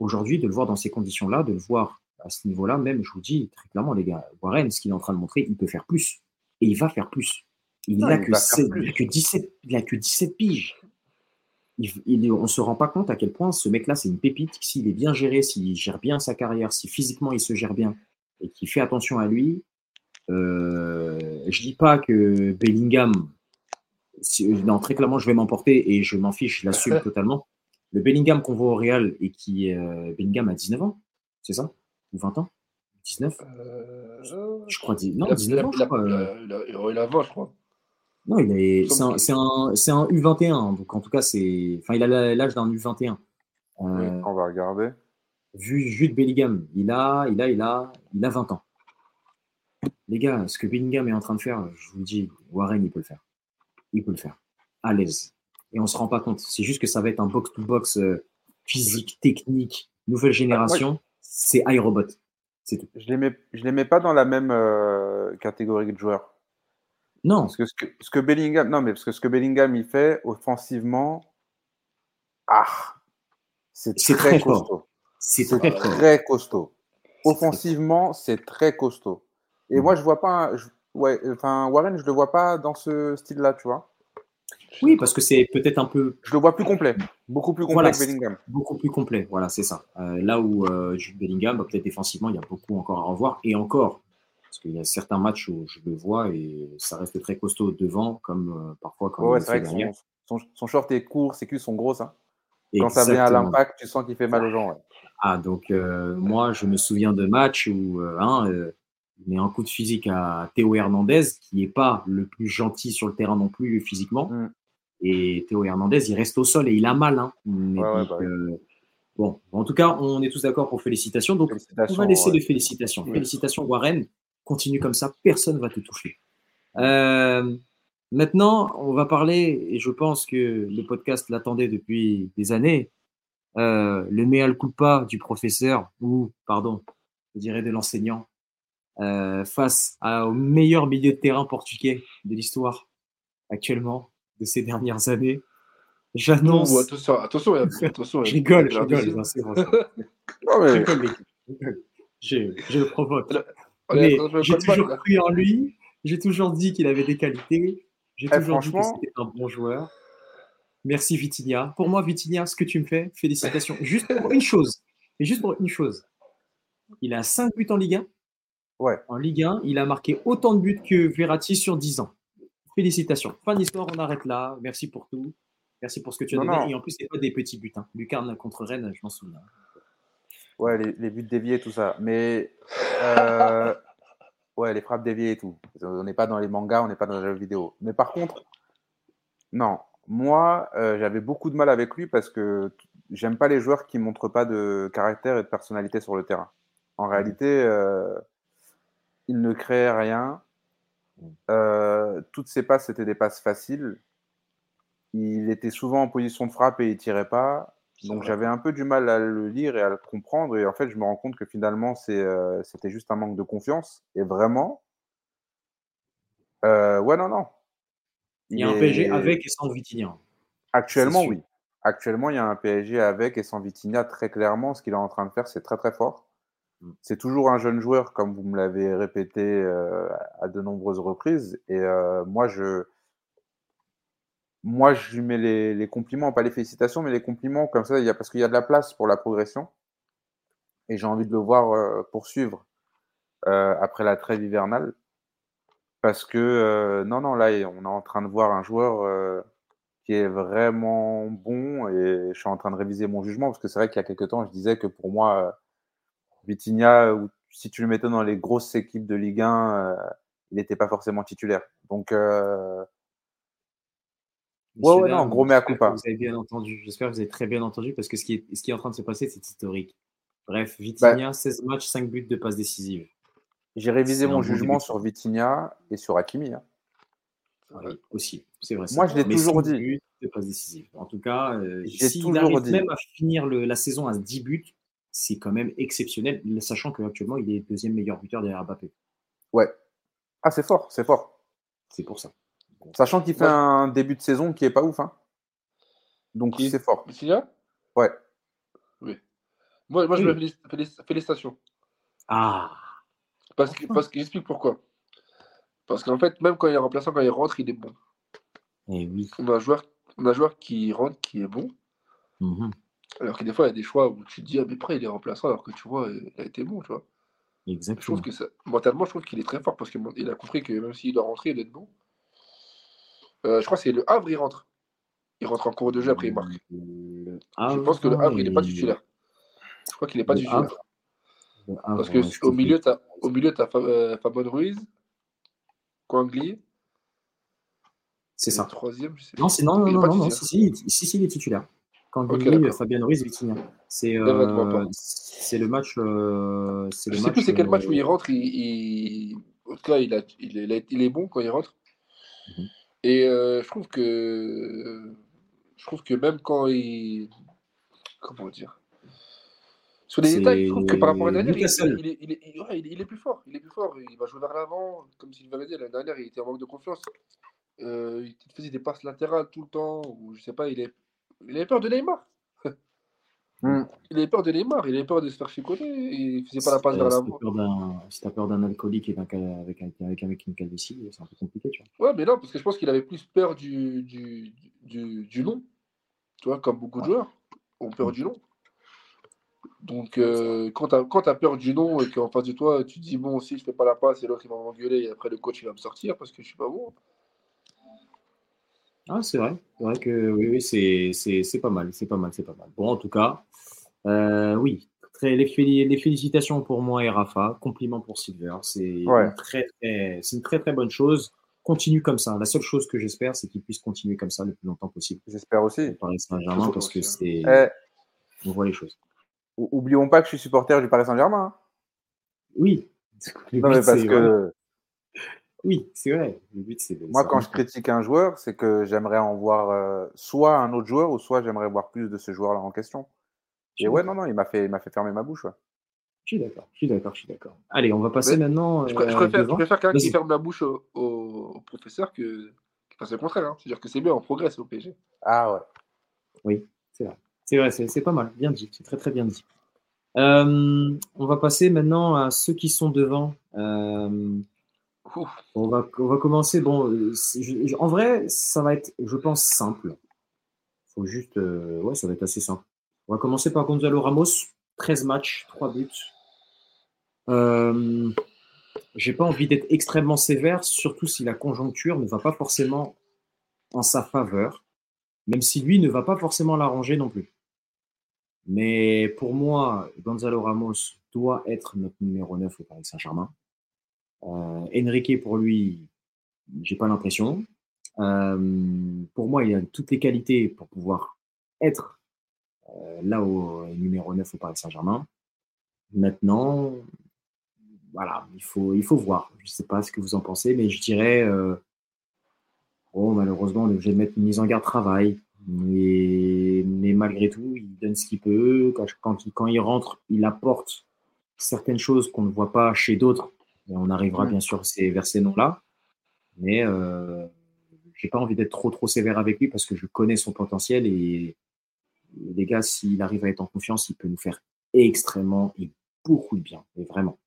S3: aujourd'hui, de le voir dans ces conditions-là, de le voir à ce niveau-là, même, je vous dis très clairement, les gars, Warren, ce qu'il est en train de montrer, il peut faire plus. Et il va faire plus. Il n'a que,
S4: va faire
S3: sept-
S4: plus.
S3: il a que 17, il a que 17 piges. Il, il est- on ne se rend pas compte à quel point ce mec-là, c'est une pépite. S'il est bien géré, s'il gère bien sa carrière, si physiquement il se gère bien et qu'il fait attention à lui, euh, je dis pas que Bellingham, si- non, très clairement, je vais m'emporter et je m'en fiche, je l'assume totalement. Le Bellingham qu'on voit au Real et qui euh, Bellingham a 19 ans, c'est ça? Ou 20 ans? 19
S5: Euh,
S3: Je crois, dix- non,
S5: il a-
S3: 19 ans,
S5: il
S3: je
S5: a-
S3: crois.
S5: il
S3: euh.
S5: a- il a- il a- il a 20, je crois.
S3: Non, il est, c'est un, un, un U21, donc en tout cas, c'est, enfin, il a la- l'âge d'un U21. Euh,
S4: on va regarder.
S3: vu Jude Bellingham, il a, il a, il a, il a 20 ans. Les gars, ce que Bellingham est en train de faire, je vous le dis, Warren, il peut le faire. Il peut le faire. À l'aise. Et on se rend pas compte. C'est juste que ça va être un box-to-box euh, physique, technique, nouvelle génération. C'est iRobot. C'est tout.
S4: Je ne les, mets- je les mets pas dans la même euh, catégorie de joueurs.
S3: Non,
S4: Parce que ce, que ce que Bellingham, non, mais parce que ce que Bellingham il fait offensivement, ah, c'est très, costaud.
S3: c'est très
S4: costaud. Offensivement, c'est très costaud. Et moi, je vois pas, je- ouais, enfin Warren, je le vois pas dans ce style-là, tu vois.
S3: Oui, parce que c'est peut-être un peu
S4: Je le vois plus complet. Beaucoup plus complet
S3: Voilà,
S4: que Bellingham.
S3: beaucoup plus complet. Voilà, c'est ça. Euh, là où euh, Jude Bellingham, bah, peut-être défensivement, il y a beaucoup encore à revoir. Et encore, parce qu'il y a certains matchs où je le vois et ça reste très costaud devant, comme euh, parfois quand
S4: Ouais, c'est vrai que son, son, son short est court, ses culs sont grosses. hein. Quand ça vient à l'impact, tu sens qu'il fait mal aux gens. ouais.
S3: Ah, donc euh, moi, je me souviens de matchs où hein, met un coup de physique à Théo Hernandez, qui n'est pas le plus gentil sur le terrain non plus physiquement.
S4: Mm.
S3: Et Théo Hernandez, il reste au sol et il a mal. hein.
S4: Ouais, ouais, bah oui.
S3: euh, bon, en tout cas, on est tous d'accord pour félicitations. Donc, on
S4: Félicitations.
S3: va laisser
S4: ouais.
S3: les félicitations. Félicitations, Warren. Continue comme ça, personne ne va te toucher. Euh, maintenant, on va parler, et je pense que le podcast l'attendait depuis des années, euh, le mea culpa du professeur, ou, pardon, je dirais de l'enseignant, euh, face à- au meilleur milieu de terrain portugais de l'histoire actuellement, de ces dernières années. J'annonce.
S5: Attention, attention, attention.
S3: Je rigole, je rigole. non, c'est Je rigole, je rigole. Je, je le provoque. Mais j'ai toujours cru en lui. J'ai toujours dit qu'il avait des qualités. J'ai
S4: Eh,
S3: toujours dit que c'était un bon joueur. Merci Vitinha. Pour moi, Vitinha, ce que tu me fais, félicitations. Juste pour une chose. Et juste pour une chose. Il a 5 buts en Ligue 1.
S4: Ouais.
S3: En Ligue 1, il a marqué autant de buts que Verratti sur 10 ans. Félicitations. Fin d'histoire, on arrête là. Merci pour tout. Merci pour ce que tu as
S4: Non,
S3: donné.
S4: non.
S3: Et en plus, c'est pas des petits buts. Hein. Lucarne contre Rennes, je m'en souviens.
S4: Ouais, les, les buts déviés, tout ça. Mais euh, ouais, les frappes déviées et tout. On n'est pas dans les mangas, on n'est pas dans les jeux vidéo. Mais par contre, non. Moi, euh, j'avais beaucoup de mal avec lui parce que j'aime pas les joueurs qui montrent pas de caractère et de personnalité sur le terrain. En réalité, euh, il ne créait rien. Euh, toutes ses passes, c'était des passes faciles. Il était souvent en position de frappe et il tirait pas. Donc j'avais un peu du mal à le lire et à le comprendre. Et en fait, je me rends compte que finalement, euh, c'était juste un manque de confiance. Et vraiment, euh, ouais, non, non.
S3: Il y a un PSG avec et sans Vitinha.
S4: Actuellement, oui. Actuellement, il y a un PSG avec et sans Vitinha, très clairement. Ce qu'il est en train de faire, c'est très, très fort. C'est toujours un jeune joueur, comme vous me l'avez répété euh, à de nombreuses reprises. Et euh, moi, je, moi, je lui mets les, compliments, pas les félicitations, mais les compliments comme ça, il y a, parce qu'il y a de la place pour la progression. Et j'ai envie de le voir euh, poursuivre après la trêve hivernale. Parce que, non, non, là, on est en train de voir un joueur qui est vraiment bon et je suis en train de réviser mon jugement parce que c'est vrai qu'il y a quelques temps, je disais que pour moi, Vitinha, si tu le mettais dans les grosses équipes de Ligue 1, euh, il n'était pas forcément titulaire. Donc, euh, Ouais, ouais, non, gros mea culpa.
S3: Vous avez bien entendu. J'espère que vous avez très bien entendu parce que ce qui est, ce qui est en train de se passer, c'est historique. Bref, Vitinha, 16 matchs, 5 buts de passes décisives.
S4: j'ai révisé mon jugement sur Vitinha et sur Hakimi. hein.
S3: Oui, aussi, c'est vrai.
S4: Moi, je l'ai toujours dit.
S3: buts de passes décisives. En tout cas, euh,
S4: J'ai
S3: s'il arrive
S4: dit.
S3: même à finir le- la saison à 10 buts, c'est quand même exceptionnel, sachant qu'actuellement, il est deuxième meilleur buteur derrière Mbappé.
S4: Ouais. Ah, c'est fort, c'est fort.
S3: C'est pour ça.
S4: Sachant qu'il fait
S5: Ouais.
S4: un début de saison qui est pas ouf. Hein. Donc, c'est fort.
S5: Vitinha
S4: Ouais.
S5: Moi, moi je
S3: Oui.
S5: me félic- félic- félicitations.
S3: Ah,
S5: Parce que, parce que j'explique pourquoi. Parce qu'en fait, même quand il est remplaçant, quand il rentre, il est bon.
S3: et oui.
S5: On a un joueur, on a un joueur qui rentre, qui est bon.
S3: Mhm.
S5: Alors que des fois, il y a des choix où tu te dis, ah, mais pourquoi il est remplaçant alors que tu vois, il a été bon, tu vois. Je
S3: Exactement.
S5: trouve que ça, mentalement, je trouve qu'il est très fort parce qu'il a compris que même s'il doit rentrer, il doit être bon. Euh, je crois que c'est le Havre, il rentre. Il rentre en cours de jeu, après il marque. Je pense que le Havre, il n'est pas titulaire. Je crois qu'il n'est pas titulaire. Parce que au milieu, tu as, au milieu, t'as Fa- euh, Fabien Ruiz, Kwangli,
S3: C'est ça.
S5: troisième, je sais
S3: Non, non, non, non, si, si, il est titulaire. Quand
S5: Ok,
S3: Guigui,
S5: d'accord.
S3: Fabien Ruiz, Vitinha. C'est euh, c'est le match. euh, c'est
S5: Je
S3: le
S5: sais plus c'est quel
S3: euh,
S5: match où il rentre. Il, il- En tout cas, il, a, il, est, il est bon quand il rentre.
S3: Mhm.
S5: Et euh, je trouve que je trouve que même quand il comment dire? Sur les
S3: C'est
S5: détails, je trouve que par rapport à l'année dernière, il, il, est- il, est- il- ouais, il est- il est plus fort. Il est plus fort. Il va jouer vers l'avant, comme Sylvain l'a dit l'année dernière. Il était en manque de confiance. Euh, il faisait des passes latérales tout le temps. Ou je sais pas. Il, est, il avait peur de Neymar.
S4: Hmm.
S5: Il avait peur de Neymar. Il avait peur de se faire chicoter. Il faisait pas la passe vers
S3: si
S5: l'avant.
S3: t'as peur d'un- si t'as peur d'un alcoolique et d'un avec, un, avec, avec une calvitie, c'est un peu compliqué, tu vois.
S5: Ouais, mais non, parce que je pense qu'il avait plus peur du, du, du, du nom Tu vois, comme beaucoup de joueurs ont peur du nom. Donc, euh, quand tu as, peur du nom et qu'en face de toi, tu te dis, bon, si je fais pas la passe, et l'autre il va m'engueuler, et après le coach il va me sortir parce que je suis pas bon.
S3: Ah, c'est vrai. C'est vrai que oui, oui c'est pas mal. C'est pas mal, c'est pas mal. Bon, en tout cas, euh, oui. Très, les, félicitations pour moi et Rafa. Compliment pour Silver. C'est une, très, très, une très, très bonne chose. Continue comme ça. La seule chose que j'espère, c'est qu'il puisse continuer comme ça le plus longtemps possible.
S4: J'espère aussi.
S3: Paris Saint-Germain, parce que c'est.
S4: Eh.
S3: On voit les choses.
S4: Oublions pas que je suis supporter du Paris Saint-Germain. Hein.
S3: Oui.
S4: Non, mais parce que.
S3: Oui, c'est vrai.
S4: Moi, quand je critique un joueur, c'est que j'aimerais en voir euh, soit un autre joueur, ou soit j'aimerais voir plus de ce joueur-là en question. Et ouais, non, non, il m'a fait, fait fermer ma bouche.
S3: Je suis d'accord, je suis d'accord, je suis d'accord. Allez, on va passer maintenant.
S5: Je, préfère, je préfère quelqu'un qui ferme la bouche au, professeur que qui fasse le contraire. Hein. C'est-à-dire que c'est bien, on progresse au PSG.
S4: Ah ouais.
S3: Oui, c'est vrai. C'est vrai, c'est pas mal. Bien dit, c'est très très bien dit. Euh, on va passer maintenant à ceux qui sont devant. Euh, on va, commencer. Bon, en vrai, ça va être, je pense, simple. Faut juste, euh, ouais, ça va être assez simple. On va commencer par Gonzalo Ramos, 13 matchs, 3 buts. Euh, J'ai pas envie d'être extrêmement sévère, surtout si la conjoncture ne va pas forcément en sa faveur, même si lui ne va pas forcément l'arranger non plus. Mais pour moi, Gonzalo Ramos doit être notre numéro 9 au Paris Saint-Germain. Euh, Enrique, pour lui, j'ai pas l'impression. Euh, pour moi, il a toutes les qualités pour pouvoir être euh, là au numéro 9 au Paris Saint-Germain. Maintenant, voilà, il faut, il faut voir. Je ne sais pas ce que vous en pensez, mais je dirais, oh, malheureusement, on est obligé de mettre une mise en garde travail. Mais, malgré tout, il donne ce qu'il peut. Quand il rentre, il apporte certaines choses qu'on ne voit pas chez d'autres. Et on arrivera bien sûr vers ces noms-là. Mais euh, j'ai pas envie d'être trop trop sévère avec lui parce que je connais son potentiel et les gars, s'il arrive à être en confiance, il peut nous faire extrêmement et beaucoup de bien, et vraiment.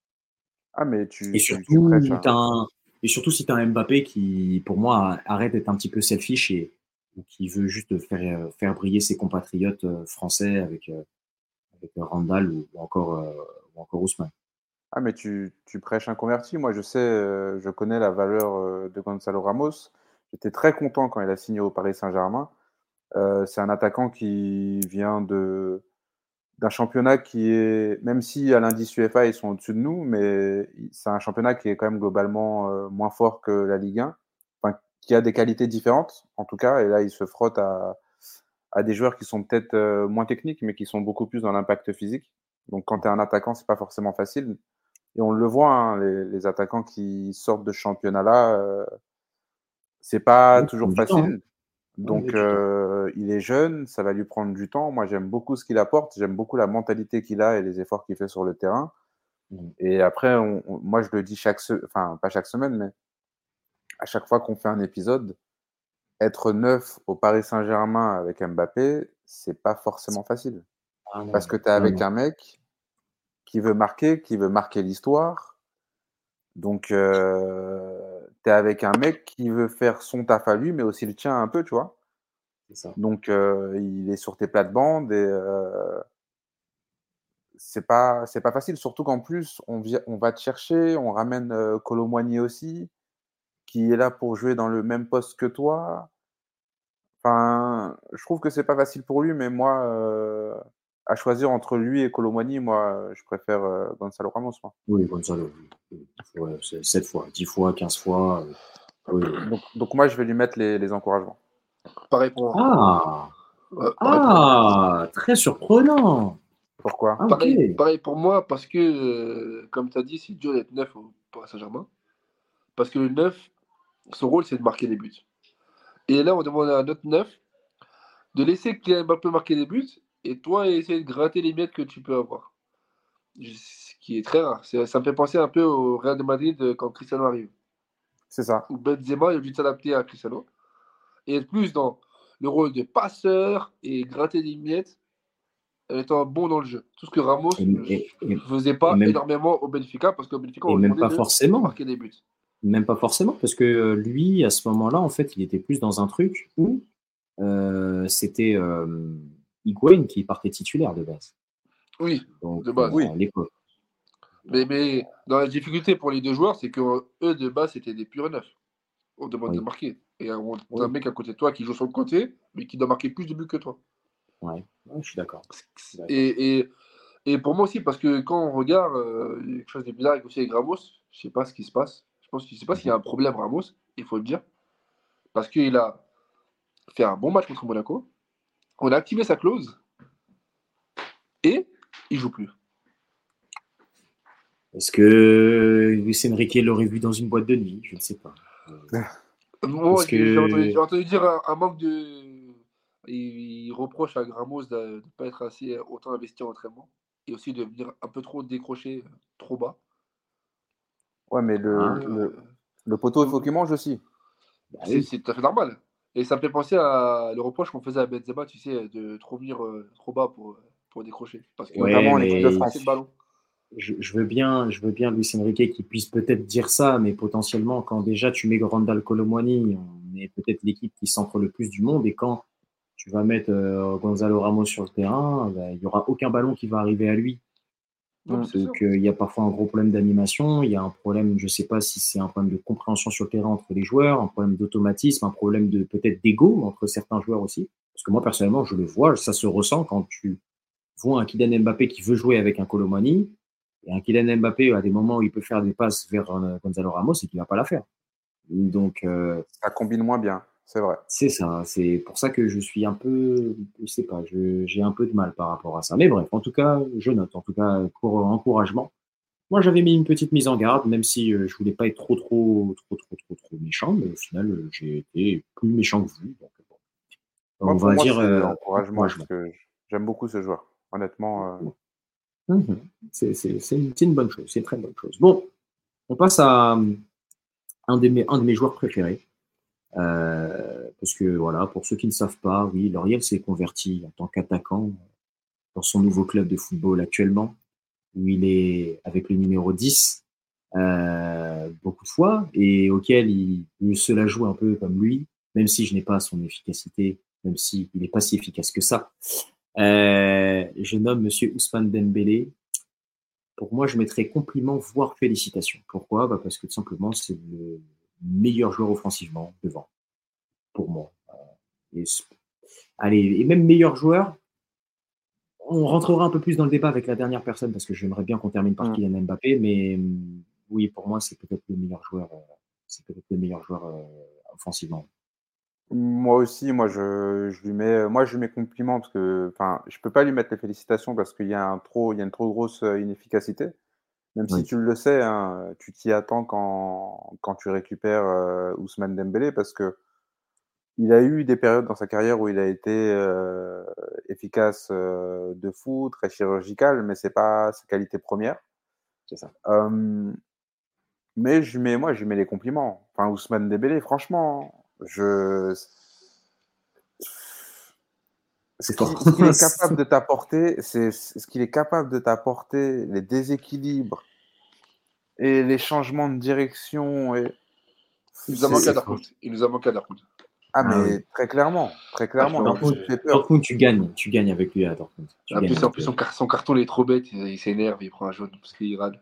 S4: Ah, mais tu.
S3: Et surtout, un, et surtout si tu as un Mbappé qui, pour moi, arrête d'être un petit peu selfish et qui veut juste faire, faire briller ses compatriotes euh, français avec, euh, avec Randall ou, encore, euh, ou encore Ousmane.
S4: Ah, mais tu, tu, prêches un converti. Moi, je sais, je connais la valeur de Gonzalo Ramos. J'étais très content quand il a signé au Paris Saint-Germain. Euh, c'est un attaquant qui vient de d'un championnat qui est, même si à l'indice UEFA ils sont au-dessus de nous, mais c'est un championnat qui est quand même globalement euh, moins fort que la Ligue 1, enfin, qui a des qualités différentes en tout cas, et là il se frotte à, à des joueurs qui sont peut-être euh, moins techniques, mais qui sont beaucoup plus dans l'impact physique. Donc quand tu es un attaquant, c'est pas forcément facile. Et on le voit, hein, les, les, attaquants qui sortent de ce championnat-là, c'est pas toujours facile. Hein. Donc, euh, il est jeune, ça va lui prendre du temps. Moi, j'aime beaucoup ce qu'il apporte, j'aime beaucoup la mentalité qu'il a et les efforts qu'il fait sur le terrain. Mmh. Et après, moi, je le dis chaque semaine, enfin, pas chaque semaine, mais à chaque fois qu'on fait un épisode, être neuf au Paris Saint-Germain avec Mbappé, c'est pas forcément facile. Ah Parce que tu es avec un mec qui veut marquer, qui veut marquer l'histoire. Donc, euh, avec un mec qui veut faire son taf à lui, mais aussi le tien un peu, tu vois. Donc, euh, il est sur tes plates-bandes et euh, c'est pas, c'est pas facile. Surtout qu'en plus, on, on va te chercher, on ramène euh, aussi, qui est là pour jouer dans le même poste que toi. Enfin, je trouve que c'est pas facile pour lui, mais moi, à choisir entre lui et Colomani, moi, je préfère euh, Gonzalo Ramos.
S3: Oui, Gonzalo. Ouais, 7 fois, 10 fois, 15 fois.
S4: Euh, donc, moi, je vais lui mettre les, encouragements.
S5: Pareil pour
S3: moi. Ah, ah très surprenant.
S4: Pourquoi?
S5: Ah, pareil, pour moi, parce que, euh, comme tu as dit, c'est dur d'être neuf au Paris Saint-Germain. Parce que le neuf, son rôle, c'est de marquer des buts. Et là, on demande à notre neuf de laisser Kylian Mbappé marquer des buts et toi essayer de gratter les miettes que tu peux avoir. Ce qui est très rare. Ça me fait penser un peu au Real de Madrid euh, quand Cristiano arrive.
S4: C'est ça.
S5: Où Benzema il a dû s'adapter à Cristiano et être plus dans le rôle de passeur et gratter des miettes en étant bon dans le jeu. Tout ce que Ramos ne faisait pas énormément au Benfica parce qu'au Benfica,
S3: on même pas forcément.
S5: marquer des buts.
S3: Même pas forcément, parce que euh, lui, à ce moment-là, en fait, il était plus dans un truc où euh, c'était euh, Higuain qui partait titulaire de base.
S5: Oui,
S3: Donc,
S5: De base,
S3: euh,
S5: oui.
S3: à l'époque.
S5: mais, mais dans la difficulté pour les deux joueurs, c'est que euh, eux de base c'était des purs neufs. On demande
S3: Oui.
S5: de marquer. Et on
S3: Oui.
S5: un mec à côté de toi qui joue sur le côté, mais qui doit marquer plus de buts que toi.
S3: Ouais, Ouais, je suis d'accord.
S5: Et, et, et pour moi aussi, parce que quand on regarde, euh, quelque chose de bizarre aussi avec Ramos, je sais pas ce qui se passe. Je pense que je sais pas s'il y a un problème Ramos, il faut le dire. Parce qu'il a fait un bon match contre Monaco. On a activé sa clause. Et il joue plus.
S3: Est-ce que Luis Enrique l'aurait vu dans une boîte de nuit? Je ne sais pas. Parce
S5: j'ai entendu, dire un, un manque de. Il, il reproche à Ramos de ne pas être assez autant investi en entraînement et aussi de venir un peu trop décrocher euh, trop bas.
S4: Ouais, mais le, le, le poteau, il faut qu'il mange aussi.
S3: Bah
S5: C'est
S3: oui.
S5: c'est tout à fait normal. Et ça me fait penser à le reproche qu'on faisait à Benzema, tu sais, de trop venir euh, trop bas pour, pour décrocher. Parce que
S3: Ouais,
S4: Notamment en
S3: mais-
S4: équipe de France.
S5: c'est le ballon.
S3: je, je veux bien, je veux bien Luis Enrique qui puisse peut-être dire ça, mais potentiellement quand déjà tu mets Randall Colomwani, on est peut-être l'équipe qui centre le plus du monde, et quand tu vas mettre euh, Gonzalo Ramos sur le terrain, bah, il y aura aucun ballon qui va arriver à lui.
S5: Non,
S3: Donc euh, il y a parfois un gros problème d'animation, il y a un problème, je sais pas si c'est un problème de compréhension sur le terrain entre les joueurs, un problème d'automatisme, un problème de peut-être d'ego entre certains joueurs aussi. Parce que moi personnellement, je le vois, ça se ressent quand tu vois un Kylian Mbappé qui veut jouer avec un Colomani, et un Kylian Mbappé à des moments où il peut faire des passes vers euh, Gonzalo Ramos et qu'il va pas la faire. Donc euh,
S4: Ça combine moins bien, c'est vrai.
S3: c'est ça, c'est pour ça que je suis un peu, je sais pas, j'ai un peu de mal par rapport à ça. Mais bref, en tout cas, je note, en tout cas, pour encouragement. Moi, j'avais mis une petite mise en garde, même si euh, je voulais pas être trop, trop, trop, trop, trop, trop méchant, mais au final, euh, j'ai été plus méchant que vous. Donc, bon.
S4: Moi,
S3: On va
S4: moi,
S3: dire euh,
S4: encouragement,
S3: encouragement.
S4: parce que j'aime beaucoup ce joueur. Honnêtement, euh,
S3: Mhm. C'est une, bonne chose, c'est une très bonne chose. Bon, on passe à euh, un, des, mes- un de mes joueurs préférés. Euh, parce que voilà, pour ceux qui ne savent pas, oui, L'Oriel s'est converti en tant qu'attaquant dans son nouveau club de football actuellement, où il est avec le numéro 10 euh, beaucoup de fois et auquel il, il se la joue un peu comme lui, même si je n'ai pas son efficacité, même s'il n'est pas si efficace que ça. Euh, je nomme Monsieur Ousmane Dembélé. Pour moi, je mettrais compliment, voire félicitations. Pourquoi? Bah Parce que tout simplement, c'est le meilleur joueur offensivement devant, pour moi. Euh, Et, allez, et même meilleur joueur, on rentrera un peu plus dans le débat avec la dernière personne parce que j'aimerais bien qu'on termine par
S4: Mm.
S3: Kylian Mbappé, mais hum, oui, pour moi, c'est peut-être le meilleur joueur. euh, c'est peut-être le meilleur joueur euh, offensivement.
S4: Moi aussi, moi je, je lui mets, moi je lui mets compliment parce que, enfin, je peux pas lui mettre les félicitations parce qu'il y a un trop, il y a une trop grosse inefficacité. Même si tu le sais, hein, tu t'y attends quand, quand tu récupères euh, Ousmane Dembélé parce que il a eu des périodes dans sa carrière où il a été euh, efficace euh, de fou, très chirurgical, mais c'est pas sa qualité première.
S3: C'est ça.
S4: Euh, mais je mets, moi, je lui mets les compliments. Enfin, Ousmane Dembélé, franchement, je. Ce
S3: C'est
S4: qu'il
S3: fort.
S4: ce qu'il est capable de t'apporter, c'est ce qu'il est capable de t'apporter, les déséquilibres et les changements de direction. Et...
S5: Il nous a manqué à Darkout. Il nous a manqué à Darkout.
S4: Ah,
S3: Ah
S4: mais
S3: oui.
S4: très clairement, très clairement. peur.
S3: Dortmund, tu gagnes, tu gagnes avec lui à Dortmund.
S5: En plus, en plus son, car- son carton il est trop bête, il, il s'énerve, il prend un jaune parce qu'il râle.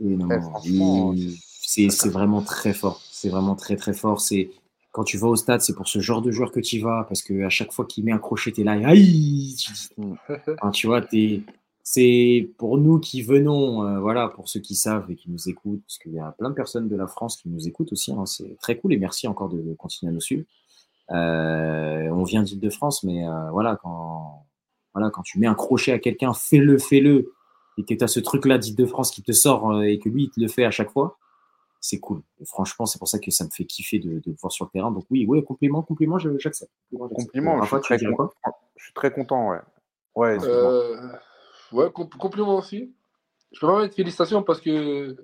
S4: Eh,
S3: il- c'est vraiment très fort. C'est vraiment très très fort. C'est quand tu vas au stade, c'est pour ce genre de joueur que tu vas parce que à chaque fois qu'il met un crochet, t'es là, et aïe, tu,
S4: Mm.
S3: Enfin, tu vois, t'es- c'est pour nous qui venons, euh, voilà, pour ceux qui savent et qui nous écoutent, parce qu'il y a plein de personnes de la France qui nous écoutent aussi. hein, c'est très cool et merci encore de, de continuer à nous suivre. Euh, on vient d'Île-de-France, mais euh, voilà, quand voilà, quand tu mets un crochet à quelqu'un, fais-le, fais-le, et que tu as ce truc-là d'Île-de-France qui te sort euh, et que lui, il te le fait à chaque fois, c'est cool. Et franchement, c'est pour ça que ça me fait kiffer de, de le voir sur le terrain. Donc oui, ouais, compliment, compliment, j'accepte. Compliment,
S4: je suis,
S3: tu
S4: très con-
S3: quoi
S4: je suis très content, ouais. Ouais.
S5: Euh, ouais, compliment aussi. Je peux pas mettre félicitations parce que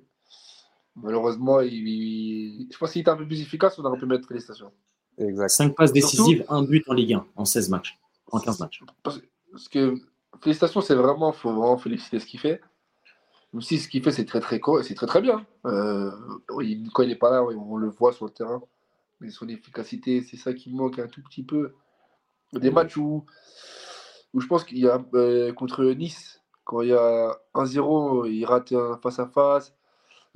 S5: malheureusement, il, il- je pense qu'il était un peu plus efficace, on aurait pu mettre félicitations.
S4: exact.
S3: 5 passes
S5: Surtout-
S3: décisives, un but en Ligue 1, en 16 matchs, en 15 matchs.
S5: Parce, parce que félicitations, c'est vraiment, faut vraiment féliciter ce qu'il fait. Même si ce qu'il fait, c'est très très c'est très très bien. Euh, oui, quand il est pas là, on le voit sur le terrain. Mais son efficacité, c'est ça qui manque un tout petit peu. Des matchs où, où je pense qu'il y a euh, contre Nice, quand il y a 1-0, il rate un face-à-face.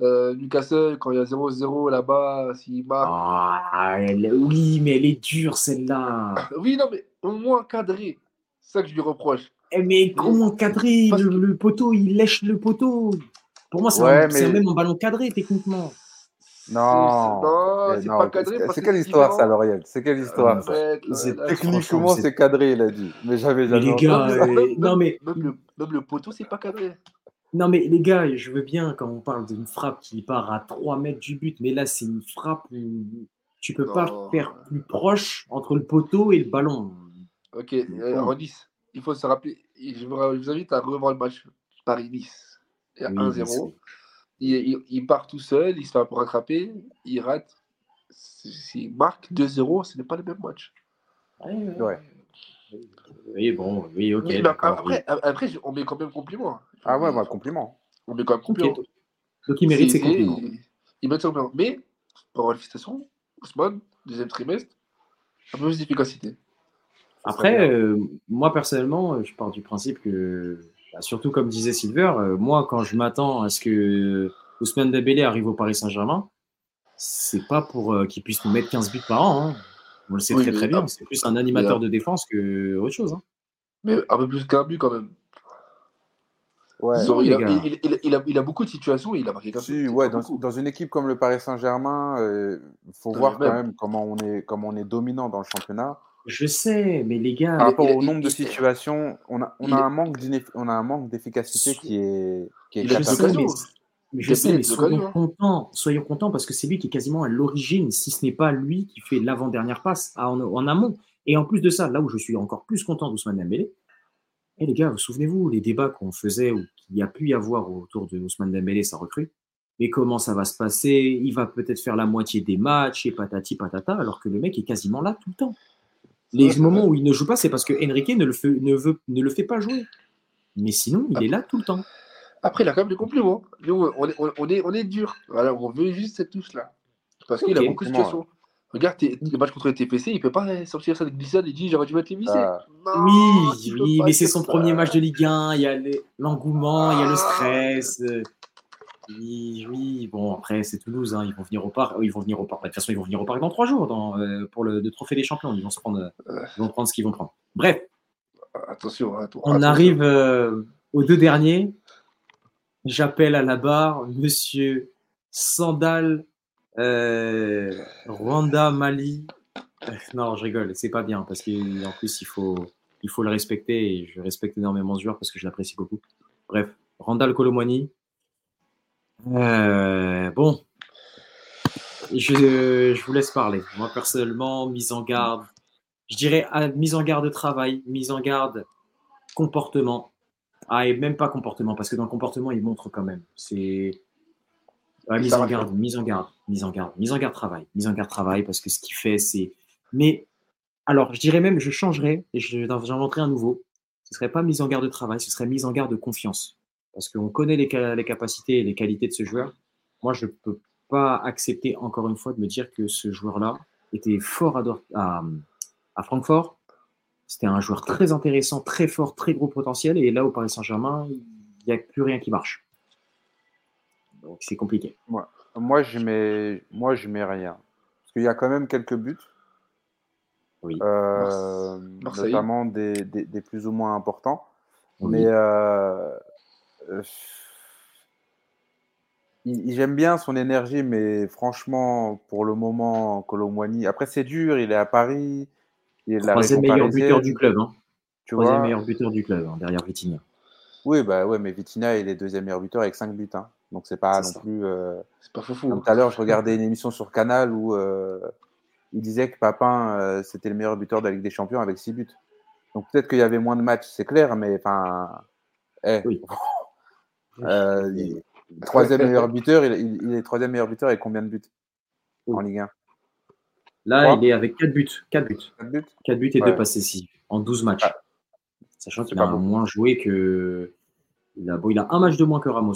S5: Euh, Newcastle, quand il y a 0-0 là-bas, s'il marque.
S3: Ah, elle- oui, mais elle est dure celle-là.
S5: Oui, non, mais au moins cadré. C'est ça que je lui reproche.
S3: Eh, mais comment cadrer le, poteau? Il lèche le poteau. Pour moi, c'est
S4: Ouais,
S3: un- c'est
S4: mais-
S3: même un ballon cadré techniquement.
S4: Non.
S5: C'est- Non, c'est
S4: non,
S5: pas cadré.
S4: C'est quelle
S5: c'est
S4: histoire ça,
S5: différent.
S4: Lauriel C'est quelle histoire
S3: techniquement, c'est-
S4: cadré, il a dit. Mais j'avais
S3: Mais
S4: jamais
S3: les gars, euh,
S5: Même-
S3: non, mais-
S5: Même le, même le poteau, c'est pas cadré.
S3: Non, mais les gars, je veux bien quand on parle d'une frappe qui part à 3 mètres du but, mais là, c'est une frappe où tu peux pas faire plus proche entre le poteau et le ballon.
S5: Ok, euh,
S3: Bon.
S5: Il faut se rappeler. Je vous, invite à revoir le match Paris-Nice. Il y a
S3: Oui,
S5: 1-0. Il, il- il part tout seul, il se fait un peu rattraper, il rate. S'il marque 2-0, ce n'est pas le même match.
S4: Ouais.
S3: Oui, bon, oui, ok.
S5: Oui, après, après, on met quand même compliment.
S4: Ah ouais, bah, compliment.
S5: On met quand même compliment.
S3: Ok. Donc, il mérite
S5: C'est-
S3: ses compliments.
S5: Il, il ses compliments. Mais, pour avoir félicitations, Ousmane, deuxième trimestre, un peu plus d'efficacité.
S3: Après, euh, moi personnellement, euh, je pars du principe que, bah, surtout comme disait Silver, euh, moi quand je m'attends à ce que Ousmane Dembélé arrive au Paris Saint-Germain, c'est pas pour euh, qu'il puisse nous mettre 15 buts par an. hein. On le sait
S5: Oui,
S3: très très bien. C'est plus un animateur de défense que autre chose. hein.
S5: Mais un peu plus qu'un but quand même.
S4: Ouais.
S3: Ont-
S5: il, a, il- il- il a- il a beaucoup de situations, il a marqué
S4: Si, ouais, dans, dans une équipe comme le Paris Saint-Germain, il faut
S5: Ouais,
S4: voir quand
S5: même.
S4: même comment on, est, comment on est dominant dans le championnat.
S3: Je sais, mais les gars,
S4: Par rapport au nombre de situations, on a, on
S5: il-
S4: a, un, manque d'ineff- on a un manque d'efficacité qui est, qui est
S3: je sais, mais, je sais, mais soyons contents, soyons contents parce que c'est lui qui est quasiment à l'origine, si ce n'est pas lui qui fait l'avant-dernière passe en, en amont. Et en plus de ça, là où je suis encore plus content d'Ousmane Dembélé, et les gars, vous souvenez-vous les débats qu'on faisait ou qu'il y a pu y avoir autour de Ousmane Dembélé, sa recrue? Mais comment ça va se passer? Il va peut-être faire la moitié des matchs et patati patata, alors que le mec est quasiment là tout le temps. Les
S5: Ouais,
S3: moments où il ne joue pas, c'est parce que Enrique ne le, fait, ne, veut, ne le fait pas jouer. Mais sinon, il est là tout le temps.
S5: Après, il a quand même des compliments. Nous, on est, on, on est, on est dur. Voilà, on veut juste cette touche-là. Parce qu'il a beaucoup de situations. Regarde, les matchs contre les TPC, il peut pas sortir cette glissade et dire j'aurais dû mettre les.
S4: Ah.
S3: Oui, oui, mais c'est son
S5: ça.
S3: premier match de Ligue 1, il y a les- l'engouement, il y a le stress. Oui, oui, bon, après, c'est Toulouse, hein, ils vont venir au parc. Ils vont venir au parc. De toute façon, ils vont venir au parc dans trois jours dans, euh, pour le, le trophée des champions. Ils vont, se prendre, euh, ils vont prendre ce qu'ils vont prendre. Bref,
S5: Attention, hein,
S3: on
S5: attention.
S3: arrive euh, aux deux derniers. J'appelle à la barre Monsieur Sandal euh, Rwanda Mali. Non, je rigole, c'est pas bien parce qu'en plus il faut, il faut le respecter et je respecte énormément ce joueur parce que je l'apprécie beaucoup. Bref, Randall Colomwani. Euh, bon, je, je vous laisse parler. Moi personnellement, mise en garde, je dirais ah, mise en garde travail, mise en garde comportement. Ah, et même pas comportement, parce que dans le comportement, il montre quand même. C'est. Ouais, mise en garde, mise en garde, mise en garde, mise en garde travail, mise en garde travail, parce que ce qu'il fait, c'est. Mais, alors, je dirais même, je changerais, et j'inventerais un nouveau. Ce serait pas mise en garde de travail, ce serait mise en garde de confiance. Parce qu'on connaît les, ca- les capacités et les qualités de ce joueur. Moi, je peux pas accepter, encore une fois, de me dire que ce joueur-là était fort à, Dort- à, à Francfort. C'était un joueur très intéressant, très fort, très gros potentiel. Et là, au Paris Saint-Germain, il n'y a plus rien qui marche. Donc, c'est compliqué.
S4: Moi, je mets, moi, je mets rien. Parce qu'il y a quand même quelques buts,
S3: Oui.
S4: euh,
S5: Marseille.
S4: notamment des, des- des plus ou moins importants.
S3: Oui.
S4: Mais euh, j'aime bien son énergie, mais franchement, pour le moment, Colomwani. Après, c'est dur, il est à Paris. Il est de la
S3: Troisième meilleur buteur du club. Hein.
S4: Tu
S3: Troisième
S4: vois
S3: meilleur buteur du club, hein, derrière Vitinha.
S4: Oui, bah ouais, mais Vitinha, il est deuxième meilleur buteur avec 5 buts. hein. Donc, c'est pas non
S3: ça.
S4: plus. euh,
S5: C'est pas fou.
S4: Comme tout à l'heure, je regardais une émission sur Canal où euh, il disait que Papin, euh, c'était le meilleur buteur de la Ligue des Champions avec 6 buts. Donc peut-être qu'il y avait moins de matchs, c'est clair, mais enfin. eh,
S3: Oui.
S4: euh, il- troisième meilleur buteur, il, il- il est troisième meilleur buteur avec combien de buts en Ligue 1
S3: Là,
S4: Trois.
S3: il est avec 4 buts. 4 buts.
S4: 4 buts?
S3: 4 buts et
S4: Ouais.
S3: 2 passes décisives en 12 matchs.
S4: Ah.
S3: Sachant qu'il a moins joué que. Il a, bon, il a un match de moins que Ramos.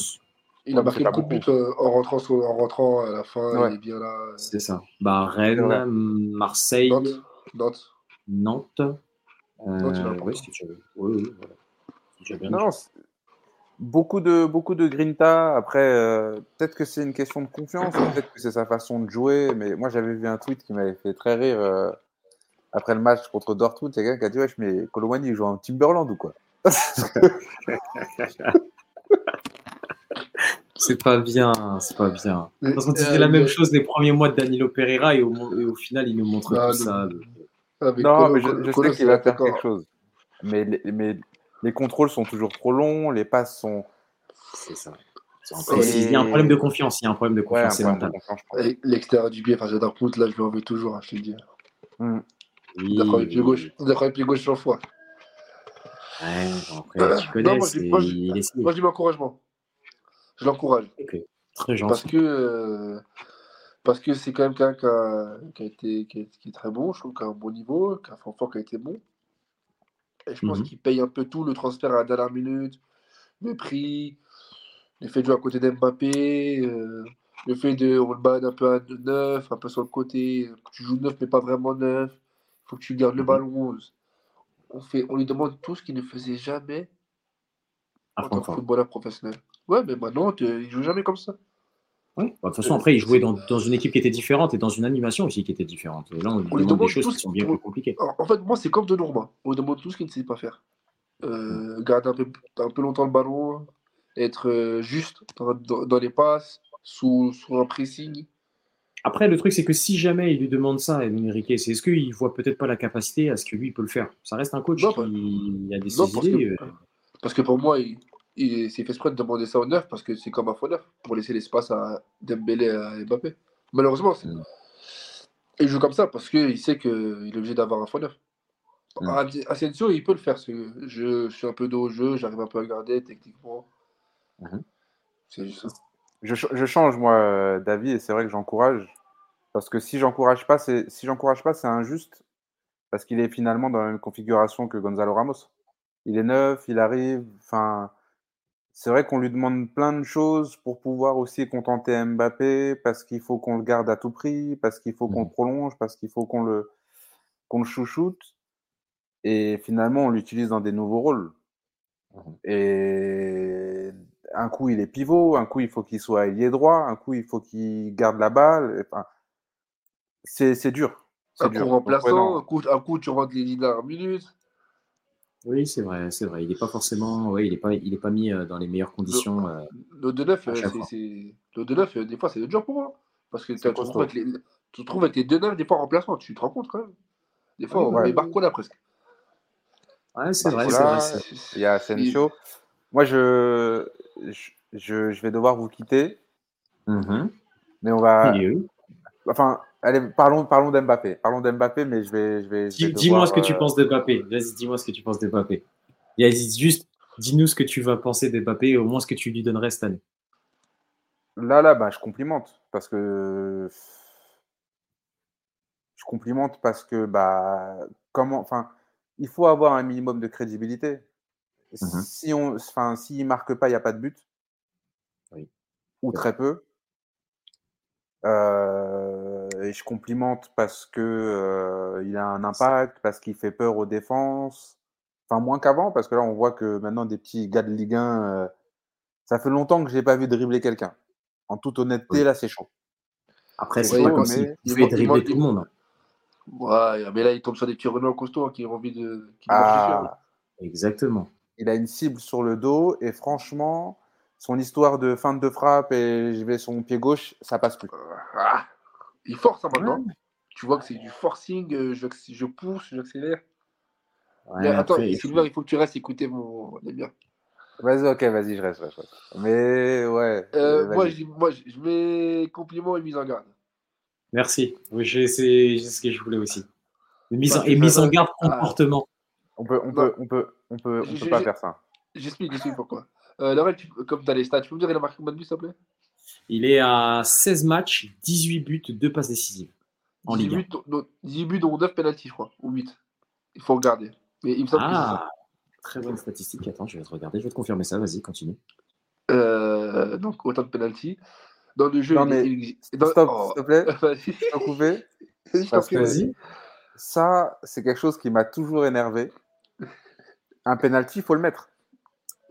S5: Il a marqué beaucoup de buts euh, en, rentrant sur- en rentrant à la fin.
S4: Ouais.
S5: Il est bien là.
S3: C'est ça. Bah. Rennes, Marseille,
S5: Nantes. Nantes.
S3: Nantes. Euh, ouais, oui, oui, voilà. Bien.
S4: Non, beaucoup de, beaucoup de grinta. Après, euh, peut-être que c'est une question de confiance, ou peut-être que c'est sa façon de jouer. Mais moi, j'avais vu un tweet qui m'avait fait très rire euh, après le match contre Dortmund. Il y a quelqu'un qui a dit Wesh, mais Colomani, il joue en Timberland ou quoi?
S3: C'est pas bien, c'est pas bien. Parce qu'on disait
S5: Euh,
S3: la même chose les premiers mois de Danilo Pereira et au, et au final, il nous montre
S5: Ah,
S3: tout ça.
S5: Ah,
S4: Non, mais je, je sais qu'il va faire quelque chose. Mais mais les contrôles sont toujours trop longs, les passes sont.
S3: C'est ça. Il y a un problème de confiance. Il y a un problème de
S4: Ouais,
S3: confiance.
S5: Et L'extérieur du pied face à Dortmund, là, je lui en veux toujours, hein, je te le dis.
S4: Hmm.
S3: Oui,
S5: D'accord, le pied gauche. D'accord, le pied gauche 100 fois.
S3: Ouais, après, tu
S5: Non,
S3: connais,
S5: moi, je-
S3: c'est-
S5: moi, je-. Moi, je dis m'encouragement. Je l'encourage.
S3: Très
S5: Parce
S3: gentil.
S5: que euh, parce que c'est quand même quelqu'un qui a, qui a été qui est, qui est très bon, je trouve, qui a un bon niveau, qui a un fort qui a été bon. Et je pense
S3: Mhm.
S5: qu'il paye un peu tout, le transfert à la dernière minute, le prix, le fait de jouer à côté d'Mbappé, euh, le fait de on le un peu à neuf, un peu sur le côté, tu joues neuf mais pas vraiment neuf, il faut que tu gardes le
S3: Mhm.
S5: ballon. On, fait, on lui demande tout ce qu'il ne faisait jamais en tant que footballeur professionnel. Ouais, mais maintenant, il joue jamais comme ça.
S3: Bah, de toute façon, après, il jouait dans, dans une équipe qui était différente et dans une animation aussi qui était différente. Et là, on lui demande
S5: demande
S3: des choses qui sont bien plus compliquées.
S5: Alors, en fait, moi, c'est comme de Norma. On demande tout ce qu'il ne sait pas faire. Euh, garder un peu, un peu longtemps le ballon, être euh, juste dans, dans- dans les passes, sous, sous un pressing.
S3: Après, le truc, c'est que si jamais il lui demande ça, Edwin Enrique, c'est est-ce qu'il voit peut-être pas la capacité à ce que lui, il peut le faire? Ça reste un coach
S5: Non,
S3: qui a des
S5: non, parce
S3: idées.
S5: que-
S3: euh,
S5: Parce que pour moi, il, il s'est fait exprès de demander ça au neuf parce que c'est comme un faux neuf pour laisser l'espace à Dembélé et à Mbappé. Malheureusement,
S3: Mm.
S5: il joue comme ça parce qu'il sait qu'il est obligé d'avoir un faux neuf.
S3: Mm.
S5: Ade- Asensio, il peut le faire. Je, je suis un peu dos au jeu, j'arrive un peu à garder techniquement.
S3: Mhm.
S5: C'est juste ça.
S4: Je, ch- je change, moi, d'avis, et c'est vrai que j'encourage. Parce que si j'encourage pas, c'est si j'encourage pas, c'est injuste. Parce qu'il est finalement dans la même configuration que Gonzalo Ramos. Il est neuf, il arrive. Enfin, c'est vrai qu'on lui demande plein de choses pour pouvoir aussi contenter Mbappé, parce qu'il faut qu'on le garde à tout prix, parce qu'il faut qu'on le prolonge, parce qu'il faut qu'on le, qu'on le chouchoute. Et finalement, on l'utilise dans des nouveaux rôles. Et un coup, il est pivot, un coup, il faut qu'il soit ailier droit, un coup, il faut qu'il garde la balle. Enfin, c'est dur.
S5: Un
S4: dur.
S5: coup
S4: Donc, ouais,
S5: remplaçant,
S4: non.
S5: un, coup, un coup tu rentres les 10 dernières minutes.
S3: Oui, c'est vrai, c'est vrai. Il n'est pas forcément, ouais, il est pas, il est pas mis euh, dans les meilleures conditions. euh,
S5: Le 2-9,
S3: À
S5: euh,
S3: chaque
S5: c'est-
S3: fois.
S5: c'est- le 2-9, euh, des fois, c'est dur pour moi. Parce que tu retrouves avec les, tu te retrouves avec les 2-9, des fois remplaçants. Tu te rends compte quand même. Des fois,
S3: Ouais,
S5: on
S4: ouais.
S5: met Barcola presque.
S3: Ouais, c'est vrai, vrai.
S4: Il y a Asensio. Moi, je, je, je, je vais devoir vous quitter,
S3: Mhm.
S4: mais on va. Enfin, allez, parlons, parlons d'Mbappé. Parlons d'Mbappé, mais je vais, je vais. je
S3: Dis-
S4: vais
S3: Dis-moi
S4: devoir,
S3: ce que tu
S4: euh,
S3: penses de Mbappé. Vas-y, dis-moi ce que tu penses de Mbappé. Vas-y, juste, dis-nous ce que tu vas penser de Mbappé et au moins ce que tu lui donnerais cette année.
S4: Là, là, bah, je complimente parce que je complimente parce que bah comment, enfin, il faut avoir un minimum de crédibilité.
S3: Mhm.
S4: Si on, enfin, s'il marque pas, il n'y a pas de but.
S3: Oui.
S4: Ou très peu. Euh, et je complimente parce que euh, il a un impact, parce qu'il fait peur aux défenses. Enfin, moins qu'avant, parce que là, on voit que maintenant, des petits gars de Ligue 1, euh, ça fait longtemps que je n'ai pas vu dribbler quelqu'un. En toute honnêteté,
S3: Oui.
S4: là, c'est chaud.
S3: Après, c'est pas
S4: il
S3: comme s'il
S5: il
S3: pouvait dribbler tout le monde.
S5: Ouais, mais là, il tombe sur des petits Renault costauds hein, qui ont envie de. Qui dessus, hein.
S4: Ah,
S3: Exactement.
S4: il a une cible sur le dos et franchement, son histoire de feinte de frappe et je vais sur mon pied gauche, ça passe plus.
S5: Ah, il force hein, maintenant. Tu vois que c'est du forcing, euh, je, je pousse, j'accélère.
S3: Ouais,
S5: Mais attends,
S3: après, il faut-
S5: Sylvain, il faut que tu restes écouter mon. Miens.
S4: Vas-y, ok, vas-y, je reste. Mais ouais.
S5: Euh,
S4: euh,
S5: moi, je, moi, je mets compliments et mise en garde.
S3: Merci. Oui, c'est ce que je voulais aussi. Mise en-
S5: que
S3: et mise en
S5: va-
S3: garde
S5: Ah.
S3: comportement.
S4: on peut, on peut, on peut, on peut, on peut pas faire ça.
S5: J'explique, j'explique pourquoi. Euh, Laurel, tu- comme tu as les stats, tu peux me dire, il a marqué combien de buts, s'il te plaît?
S3: Il est à 16 matchs, 18 buts, 2 passes décisives. En
S5: 18
S3: Ligue 1.
S5: buts, dont- dont- 18 buts, dont 9 pénalties, je crois, ou 8. Il faut regarder. Mais il me semble que c'est ça.
S3: Ah, très bonne statistique. Attends, je vais te regarder, je vais te confirmer ça. Vas-y, continue.
S5: Euh, donc, autant de pénalties. Dans le jeu,
S4: Non,
S5: il-
S4: mais
S5: il- dans-
S4: Stop,
S5: oh,
S4: s'il te plaît,
S5: Vas-y.
S4: je couper. Parce que-
S5: vas-y.
S3: Vas-y.
S4: Ça, c'est quelque chose qui m'a toujours énervé. Un penalty, il faut le mettre.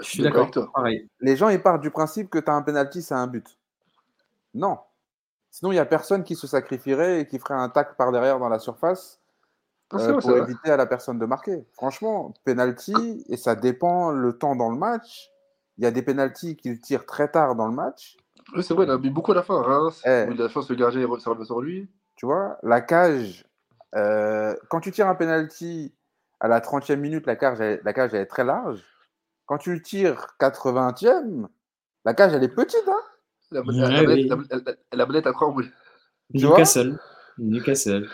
S3: Je suis d'accord. Pareil.
S4: Les gens, ils partent du principe que tu as un penalty, c'est un but. Non. Sinon, il n'y a personne qui se sacrifierait et qui ferait un tac par derrière dans la surface euh, pour éviter à la personne de marquer. Franchement, penalty, et ça dépend le temps dans le match. Il y a des penalties qu'il tire très tard dans le match.
S5: Oui, c'est vrai, il a mis beaucoup à la fin. Reims, eh. il a la chance, le gardien sur lui.
S4: Tu vois, la cage, euh, quand tu tires un penalty à la 30e minute, la cage, la cage elle est très large. Quand tu le tires 80e, la cage elle est petite. Hein
S5: la, la, à croire
S3: Newcastle. Newcastle.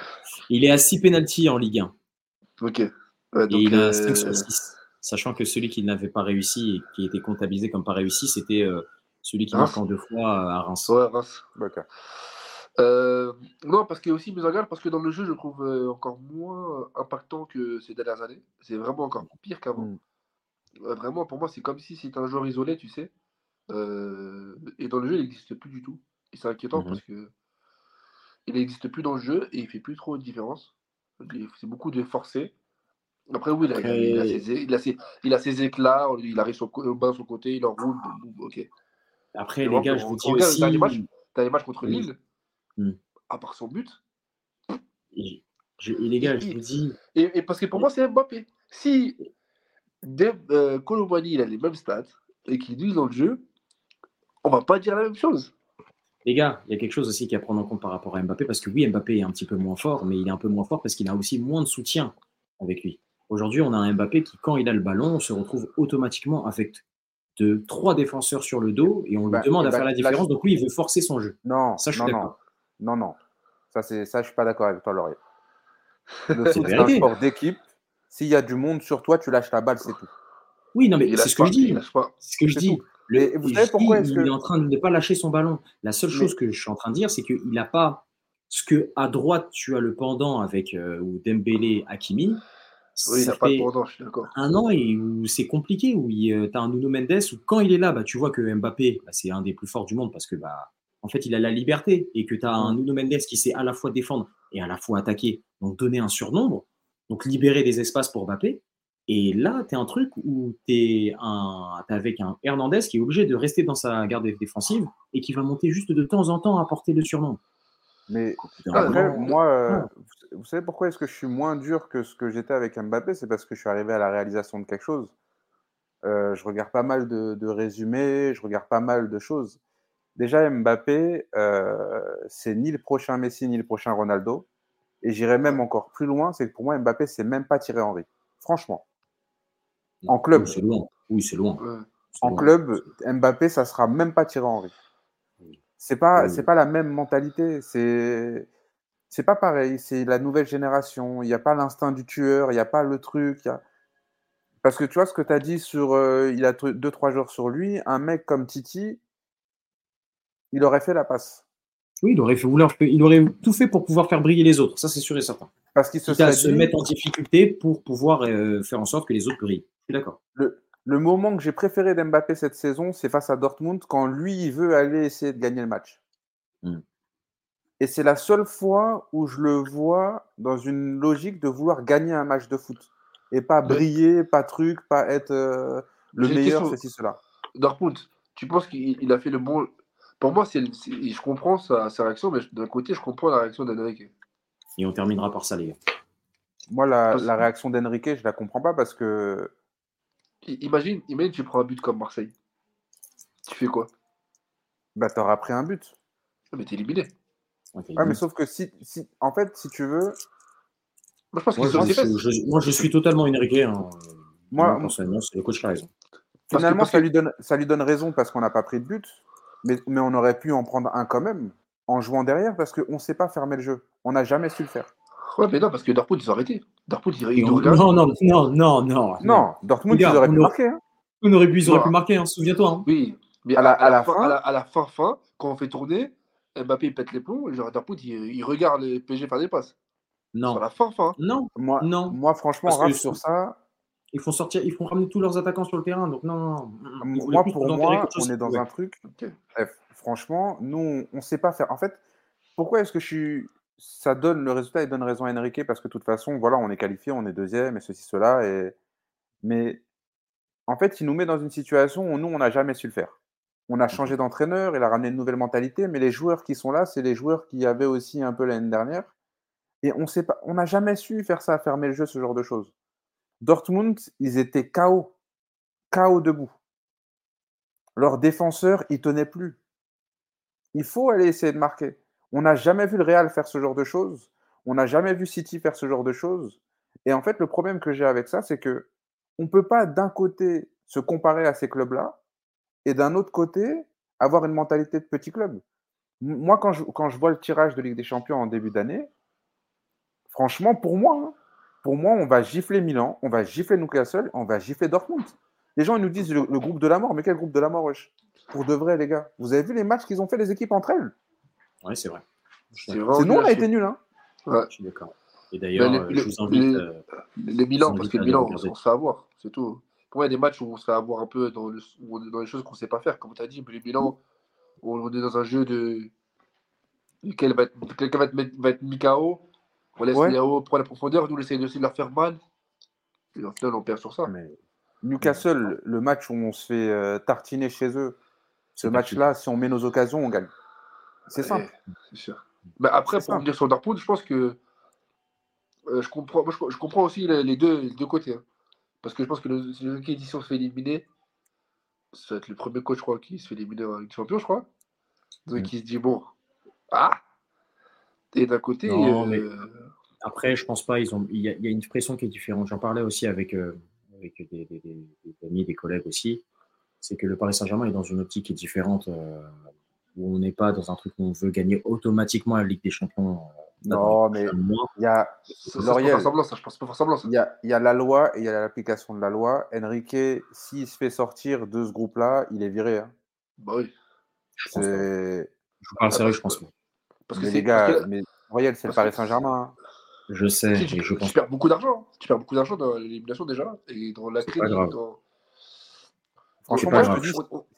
S3: Il est à 6 penalties en Ligue 1.
S5: Ok.
S3: et il a 5 euh, sur 6. Sachant que celui qui n'avait pas réussi et qui était comptabilisé comme pas réussi, c'était euh, celui qui marque en deux fois à Reims.
S5: Ouais, Reims. Euh, non, parce qu'il y a aussi Musagal, parce que dans le jeu, je trouve encore moins impactant que ces dernières années. C'est vraiment encore pire qu'avant. Mm. Vraiment, pour moi, c'est comme si c'était un joueur isolé, tu sais. et dans le jeu, il n'existe plus du tout. Et c'est inquiétant mm-hmm. parce que il n'existe plus dans le jeu et il fait plus trop de différence. C'est beaucoup de forcé. Après, oui, il a, ses, éclats, il arrive sur, au bas sur le côté, il enroule. ok.
S3: Après, les gars, je vous dis aussi.
S5: T'as les matchs contre Lille, hmm. à part son but.
S3: Et, les gars, je vous dis.
S5: Et, parce que pour moi, c'est Mbappé. Si euh, il a les mêmes stats et qu'il dit dans le jeu, on va pas dire la même chose.
S3: Les gars, il y a quelque chose aussi qui à prendre en compte par rapport à Mbappé, parce que oui, Mbappé est un petit peu moins fort, mais il est un peu moins fort parce qu'il a aussi moins de soutien avec lui. Aujourd'hui, on a un Mbappé qui, quand il a le ballon, on se retrouve automatiquement avec de trois défenseurs sur le dos et on lui bah, demande à bah, faire la différence. Donc oui, il veut forcer son jeu.
S4: Non, ça, je suis non, non, non, Ça, c'est ça, je suis pas d'accord avec toi, Laurier. c'est un sport d'équipe. S'il y a du monde sur toi, tu lâches la balle, c'est tout.
S3: Oui, non, mais c'est ce, que je dis. C'est ce que je dis vous savez pourquoi est-ce que... Il est en train de ne pas lâcher son ballon. La seule chose que je suis en train de dire, c'est qu'il n'a pas ce que à droite tu as le pendant avec euh, ou Dembélé, Hakimi.
S5: Oui, il n'a pas de pendant, je suis d'accord.
S3: Un an et où c'est compliqué, où euh, tu as un Nuno Mendes, où quand il est là, bah, tu vois que Mbappé, bah, c'est un des plus forts du monde parce que bah, en fait, il a la liberté et que tu as un Nuno Mendes qui sait à la fois défendre et à la fois attaquer, donc donner un surnombre, donc libérer des espaces pour Mbappé. Et là, tu es un truc où tu es, avec un Hernandez qui est obligé de rester dans sa garde défensive et qui va monter juste de temps en temps à porter le surnom.
S4: Mais après, moi, euh, vous savez pourquoi est-ce que je suis moins dur que ce que j'étais avec Mbappé? C'est parce que je suis arrivé à la réalisation de quelque chose. Euh, je regarde pas mal de, résumés, je regarde pas mal de choses. Déjà, Mbappé, euh, c'est ni le prochain Messi, ni le prochain Ronaldo. Et j'irai même encore plus loin, c'est que pour moi, Mbappé, c'est même pas Thierry Henry. Franchement. En club.
S3: c'est loin. Oui, c'est loin.
S4: En club, Mbappé, ça sera même pas Thierry Henry. C'est pas, c'est pas la même mentalité. C'est, c'est pas pareil. C'est la nouvelle génération. Il n'y a pas l'instinct du tueur. Il n'y a pas le truc. Parce que tu vois ce que tu as dit sur, euh, il a deux trois jours sur lui. Un mec comme Titi, il aurait fait la passe.
S3: Oui, il aurait, fait, il aurait tout fait pour pouvoir faire briller les autres. Ça, c'est sûr et certain.
S4: Parce qu'il se,
S3: se mettre en difficulté pour pouvoir euh, faire en sorte que les autres brillent d'accord.
S4: Le, le, moment que j'ai préféré d'Mbappé cette saison, c'est face à Dortmund, quand lui, il veut aller essayer de gagner le match. Hmm. Et c'est la seule fois où je le vois dans une logique de vouloir gagner un match de foot. Et pas briller, pas truc, pas être euh, le meilleur, ceci, cela.
S5: Dortmund, tu penses qu'il a fait le bon. Pour moi, c'est, je comprends sa, réaction, mais d'un côté, je comprends la réaction d'Enrique.
S3: Et on terminera par ça, les gars.
S4: Moi, la, la réaction d'Enrique, je la comprends pas parce que
S5: Imagine, imagine, tu prends un but comme Marseille. Tu fais quoi?
S4: Bah, t'auras pris un but.
S5: Ah, mais t'es éliminé.
S4: Ah, mais sauf que si, si, en fait, si tu veux.
S3: Moi, je pense moi, je, moi, je suis totalement Enrique. Hein. Moi, personnellement, c'est le coach qui a raison.
S4: Finalement, ça, lui donne, ça lui donne raison parce qu'on n'a pas pris de but, mais, mais on aurait pu en prendre un quand même en jouant derrière parce qu'on ne sait pas fermer le jeu. On n'a jamais su le faire.
S5: Ouais, mais non, parce que Dortmund, ils ont arrêté. Dortmund, ils,
S3: ils non, non, non, non, non.
S4: Non, Dortmund, ils auraient pu marquer. Hein.
S3: On aurait pu, ils auraient pu marquer, hein, souviens-toi. Hein.
S5: Oui, mais à la, à la fin, à la, fin, fin, quand on fait tourner, Mbappé il pète les plombs, et genre Dortmund, il, il regarde les PG faire des passes.
S3: Non.
S5: Sur la fin, fin.
S3: Non.
S4: Moi,
S3: non.
S4: moi franchement, rage sur ça.
S3: Ils font sortir, ils font ramener tous leurs attaquants sur le terrain, donc non, non.
S4: Moi, pour moi, on est dans un truc. Bref, franchement, nous, on ne sait pas faire. En fait, pourquoi est-ce que je suis ça donne le résultat, il donne raison à Enrique parce que de toute façon, voilà, on est qualifié, on est deuxième et ceci, cela. Et... Mais en fait, il nous met dans une situation où nous, on n'a jamais su le faire. On a changé d'entraîneur, il a ramené une nouvelle mentalité, mais les joueurs qui sont là, c'est les joueurs qui avaient aussi un peu l'année dernière. Et on sait pas, on n'a jamais su faire ça, fermer le jeu, ce genre de choses. Dortmund, ils étaient KO, KO debout. Leurs défenseurs, ils tenaient plus. Il faut aller essayer de marquer. On n'a jamais vu le Real faire ce genre de choses. On n'a jamais vu City faire ce genre de choses. Et en fait, le problème que j'ai avec ça, c'est que on ne peut pas d'un côté se comparer à ces clubs-là et d'un autre côté avoir une mentalité de petit club. Moi, quand je, vois le tirage de Ligue des Champions en début d'année, franchement, pour moi, hein, pour moi, on va gifler Milan, on va gifler Newcastle, on va gifler Dortmund. Les gens ils nous disent le, groupe de la mort, mais quel groupe de la mort, Pour de vrai, les gars. Vous avez vu les matchs qu'ils ont fait les équipes entre elles?
S3: Oui, c'est vrai.
S4: C'est nous, on a été nuls. Hein.
S3: Ouais. Je suis d'accord. Et d'ailleurs, euh, je vous invite.
S5: Les, euh, les Milan, parce que Milan, on, se fait avoir, c'est tout. Pour moi, il y a des matchs où on se fait avoir un peu dans, le, dans les choses qu'on ne sait pas faire. Comme tu as dit, les Milan, on est dans un jeu de. Quelqu'un va être, va être, va être Mikao. On laisse ouais. les hauts pour la profondeur, nous on essaie de leur faire mal. Et en final, on perd sur ça.
S4: Mais Newcastle, le match où on se fait euh, tartiner chez eux, ce match-là, si on met nos occasions, on gagne. C'est simple.
S5: C'est sûr. Mais après, pour revenir sur Dortmund, je pense que euh, je, comprends, moi, je, comprends aussi les deux, les deux côtés. Hein. Parce que je pense que le, si le édition se fait éliminer, ça va être le premier coach, je crois, qui se fait éliminer en champion, je crois. Donc mm. il se dit, bon, ah Et d'un côté.
S3: Euh, après, je pense pas, ils ont, il, y a, il y a une pression qui est différente. J'en parlais aussi avec, euh, avec des, des, des, amis, des collègues aussi. C'est que le Paris Saint-Germain est dans une optique qui est différente, où on n'est pas dans un truc où on veut gagner automatiquement la Ligue des Champions
S4: non, mais il y a.
S5: L'Oriel, je pense pas
S4: Il y a, il y a la loi et il y a l'application de la loi. Enrique, s'il se fait sortir de ce groupe-là, il est viré. Hein.
S5: Bah oui.
S3: Je, pense je vous parle sérieux, je pense pas.
S4: Parce que les gars, mais Royal, c'est le Paris Saint-Germain. Hein.
S3: Je sais.
S5: Tu, je pense... tu perds beaucoup d'argent. Tu perds beaucoup d'argent dans l'élimination déjà. Et dans la clé. Dans...
S4: Franchement, moi, je te dis,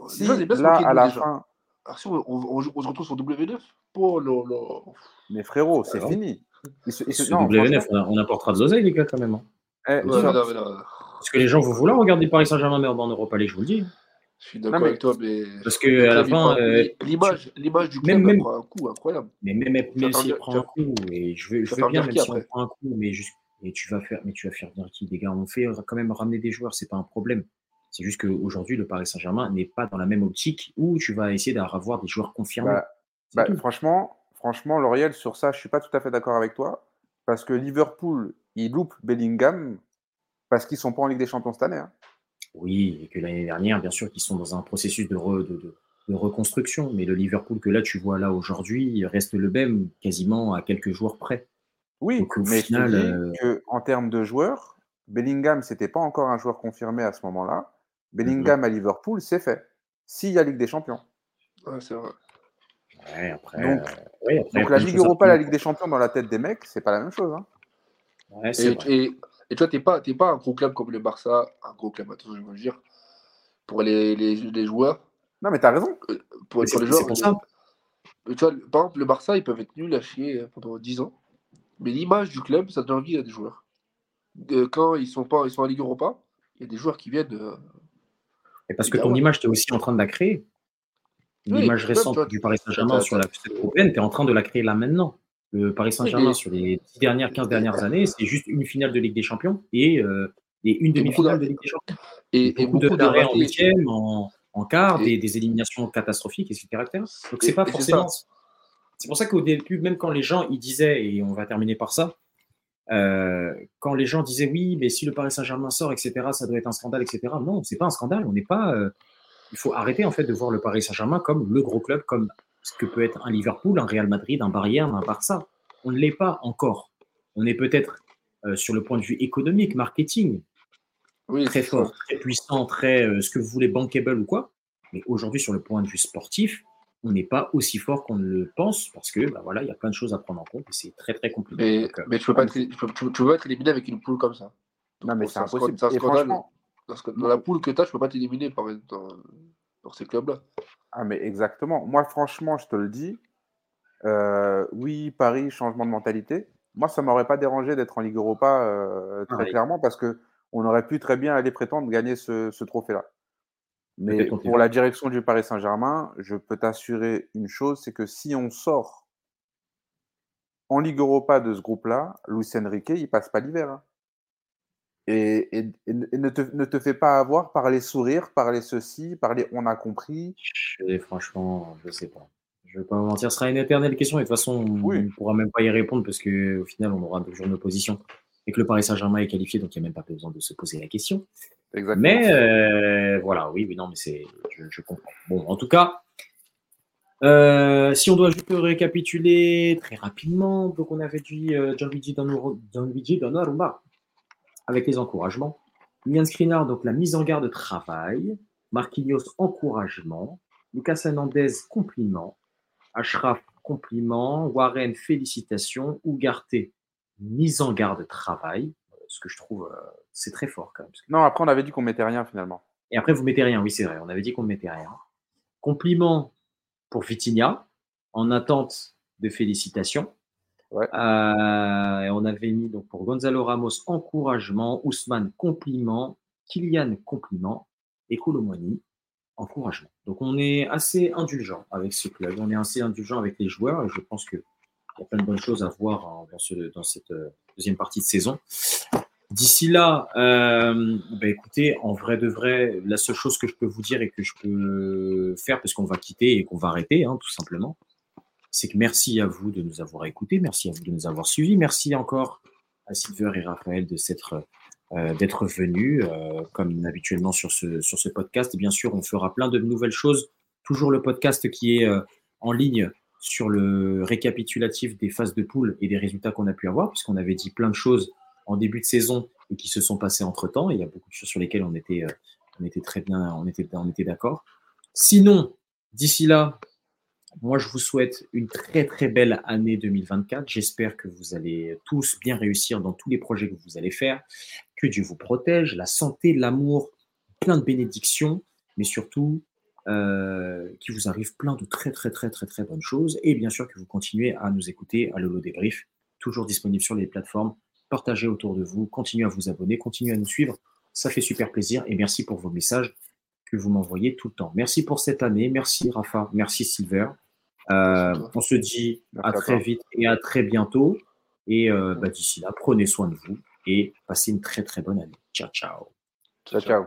S4: si, là, à la fin.
S5: Alors, si on, on, on, se retrouve sur W9, oh là là.
S4: Mais frérot, c'est fini.
S3: Il se, il se... non, W9, on, on, apportera de l'oseille, les gars, quand même. Hein.
S5: Eh, ouais, non, non, non.
S3: Parce que les gens vont vouloir regarder Paris Saint-Germain mais en Europa League, je vous le dis.
S5: Je suis d'accord avec toi, mais.
S3: Parce que à la fin.
S5: Euh, l'image, l'image du club même, prend un coup incroyable.
S3: Mais même, même, même s'il prend un coup, et je veux, je veux bien, même si on prend un coup, mais, juste, mais, tu vas faire, mais tu vas faire venir qui, les gars On fait quand même ramener des joueurs, c'est pas un problème. C'est juste qu'aujourd'hui, le Paris Saint-Germain n'est pas dans la même optique où tu vas essayer d'avoir des joueurs confirmés.
S4: Bah, bah, franchement, franchement, L'Oréal, sur ça, je ne suis pas tout à fait d'accord avec toi. Parce que Liverpool, ils loupent Bellingham parce qu'ils ne sont pas en Ligue des Champions cette année. Hein.
S3: Oui, et que l'année dernière, bien sûr, qu'ils sont dans un processus de, de, de, reconstruction. Mais le Liverpool que là, tu vois là aujourd'hui, reste le même quasiment à quelques joueurs près.
S4: Oui, mais final, dis euh... en termes de joueurs, Bellingham, c'était pas encore un joueur confirmé à ce moment-là. Bellingham à Liverpool, c'est fait. S'il y a Ligue des Champions.
S5: Ouais, c'est vrai.
S3: Ouais, après,
S4: donc,
S3: euh, ouais, après,
S4: donc la Ligue Europa, la Ligue des Champions dans la tête des mecs, c'est pas la même chose. Hein.
S5: Ouais, et, et, et, toi, tu n'es pas, pas un gros club comme le Barça, un gros club, attention, je veux dire, pour les, les, les joueurs.
S4: Non, mais tu as raison.
S5: Euh, pour, pour les joueurs. Pour ça. Tu vois, par exemple, le Barça, ils peuvent être nuls à chier pendant 10 ans. Mais l'image du club, ça donne envie à des joueurs. Quand ils sont, pas, ils sont en Ligue Europa, il y a des joueurs qui viennent. Euh,
S3: et parce que ton image, tu es aussi en train de la créer. L'image oui, récente du Paris Saint-Germain sur la scène européenne, tu es en train de la créer là maintenant. Le Paris Saint-Germain sur les 10 dernières, 15 dernières années, c'est juste une finale de Ligue des Champions et, euh, et une demi-finale de Ligue des Champions.
S5: Et, et beaucoup,
S3: d'arrêts en huitième, en, en quart, des, des, éliminations catastrophiques, etc. Donc c'est pas forcément. C'est pour ça qu'au début, même quand les gens ils disaient, et on va terminer par ça, euh, quand les gens disaient oui, mais si le Paris Saint-Germain sort, etc., ça doit être un scandale, etc. Non, c'est pas un scandale. On n'est pas. Euh, il faut arrêter en fait de voir le Paris Saint-Germain comme le gros club, comme ce que peut être un Liverpool, un Real Madrid, un Bayern, un Barça. On ne l'est pas encore. On est peut-être euh, sur le point de vue économique, marketing,
S5: oui,
S3: très fort, ça. très puissant, très euh, ce que vous voulez bankable ou quoi. Mais aujourd'hui, sur le point de vue sportif, on n'est pas aussi fort qu'on le pense parce que bah voilà, il y a plein de choses à prendre en compte et c'est très très compliqué.
S5: Mais, Donc, euh, mais tu peux pas être, tu peux, tu peux être éliminé avec une poule comme ça.
S4: Non mais c'est impossible.
S5: C'est un scandale. Dans la poule que tu as, je peux pas t'éliminer par dans, dans ces clubs-là.
S4: Ah mais exactement. Moi franchement, je te le dis. Euh, oui, Paris, changement de mentalité. Moi, ça m'aurait pas dérangé d'être en Ligue Europa euh, très ah, clairement parce que on aurait pu très bien aller prétendre gagner ce, ce trophée-là. Mais
S3: qu'on
S4: pour la direction du Paris Saint-Germain, je peux t'assurer une chose, c'est que si on sort en Ligue Europa de ce groupe-là, Luis Enrique, il passe pas l'hiver. hein. Et, et- et ne, te, ne te fais pas avoir par les sourires, par les ceci, par les on a compris.
S3: Et franchement, je sais pas. Je vais pas vous mentir, ce sera une éternelle question. Et de toute façon, on
S4: Oui.
S3: ne pourra même pas y répondre parce qu'au final, on aura toujours une opposition. Et que le Paris Saint-Germain est qualifié, donc il n'y a même pas besoin de se poser la question.
S4: Exactement.
S3: Mais euh, voilà, oui, oui, non, mais c'est, je, je comprends. Bon, en tout cas, euh, si on doit juste récapituler très rapidement, donc on avait dit euh, Gianluigi Donnarumma avec les encouragements. Mian Skriniar, donc la mise en garde travail. Marquinhos, encouragement. Lucas Hernandez, compliment. Ashraf, compliment. Warren, félicitations. Ugarte, mise en garde travail. Ce que je trouve, euh, c'est très fort quand même.
S4: Non, après, on avait dit qu'on mettait rien finalement.
S3: et après, vous mettez rien. Oui, c'est vrai. On avait dit qu'on ne mettait rien. Compliment pour Vitinha, en attente de félicitations. Euh, on avait mis donc pour Gonzalo Ramos encouragement, Ousmane compliment, Kylian compliment et Colomwani encouragement. Donc on est assez indulgent avec ce club, on est assez indulgent avec les joueurs et je pense qu'il y a plein de bonnes choses à voir hein, dans, ce, dans cette euh, deuxième partie de saison. D'ici là, euh, bah écoutez, en vrai de vrai, la seule chose que je peux vous dire et que je peux faire, parce qu'on va quitter et qu'on va arrêter, hein, tout simplement, c'est que merci à vous de nous avoir écoutés, merci à vous de nous avoir suivis, merci encore à Silver et Raphaël de euh, d'être venus, euh, comme habituellement sur ce, sur ce podcast. Et bien sûr, on fera plein de nouvelles choses. Toujours le podcast qui est euh, en ligne sur le récapitulatif des phases de poule et des résultats qu'on a pu avoir, puisqu'on avait dit plein de choses en début de saison et qui se sont passées entre temps. Il y a beaucoup de choses sur lesquelles on était, on était très bien, on était, on était d'accord. Sinon, d'ici là, moi, je vous souhaite une très très belle année 2024. J'espère que vous allez tous bien réussir dans tous les projets que vous allez faire. Que Dieu vous protège, la santé, l'amour, plein de bénédictions, mais surtout euh, qu'il vous arrive plein de très très très très très bonnes choses. Et bien sûr que vous continuez à nous écouter à Lolo Débrief, toujours disponible sur les plateformes. Partagez autour de vous, continuez à vous abonner, continuez à nous suivre. Ça fait super plaisir et merci pour vos messages que vous m'envoyez tout le temps. Merci pour cette année, merci Rafa, merci Silver. Euh, on se dit à très vite et à très bientôt. Et euh, bah, d'ici là, prenez soin de vous et passez une très très bonne année. Ciao, ciao.
S4: Ciao, ciao.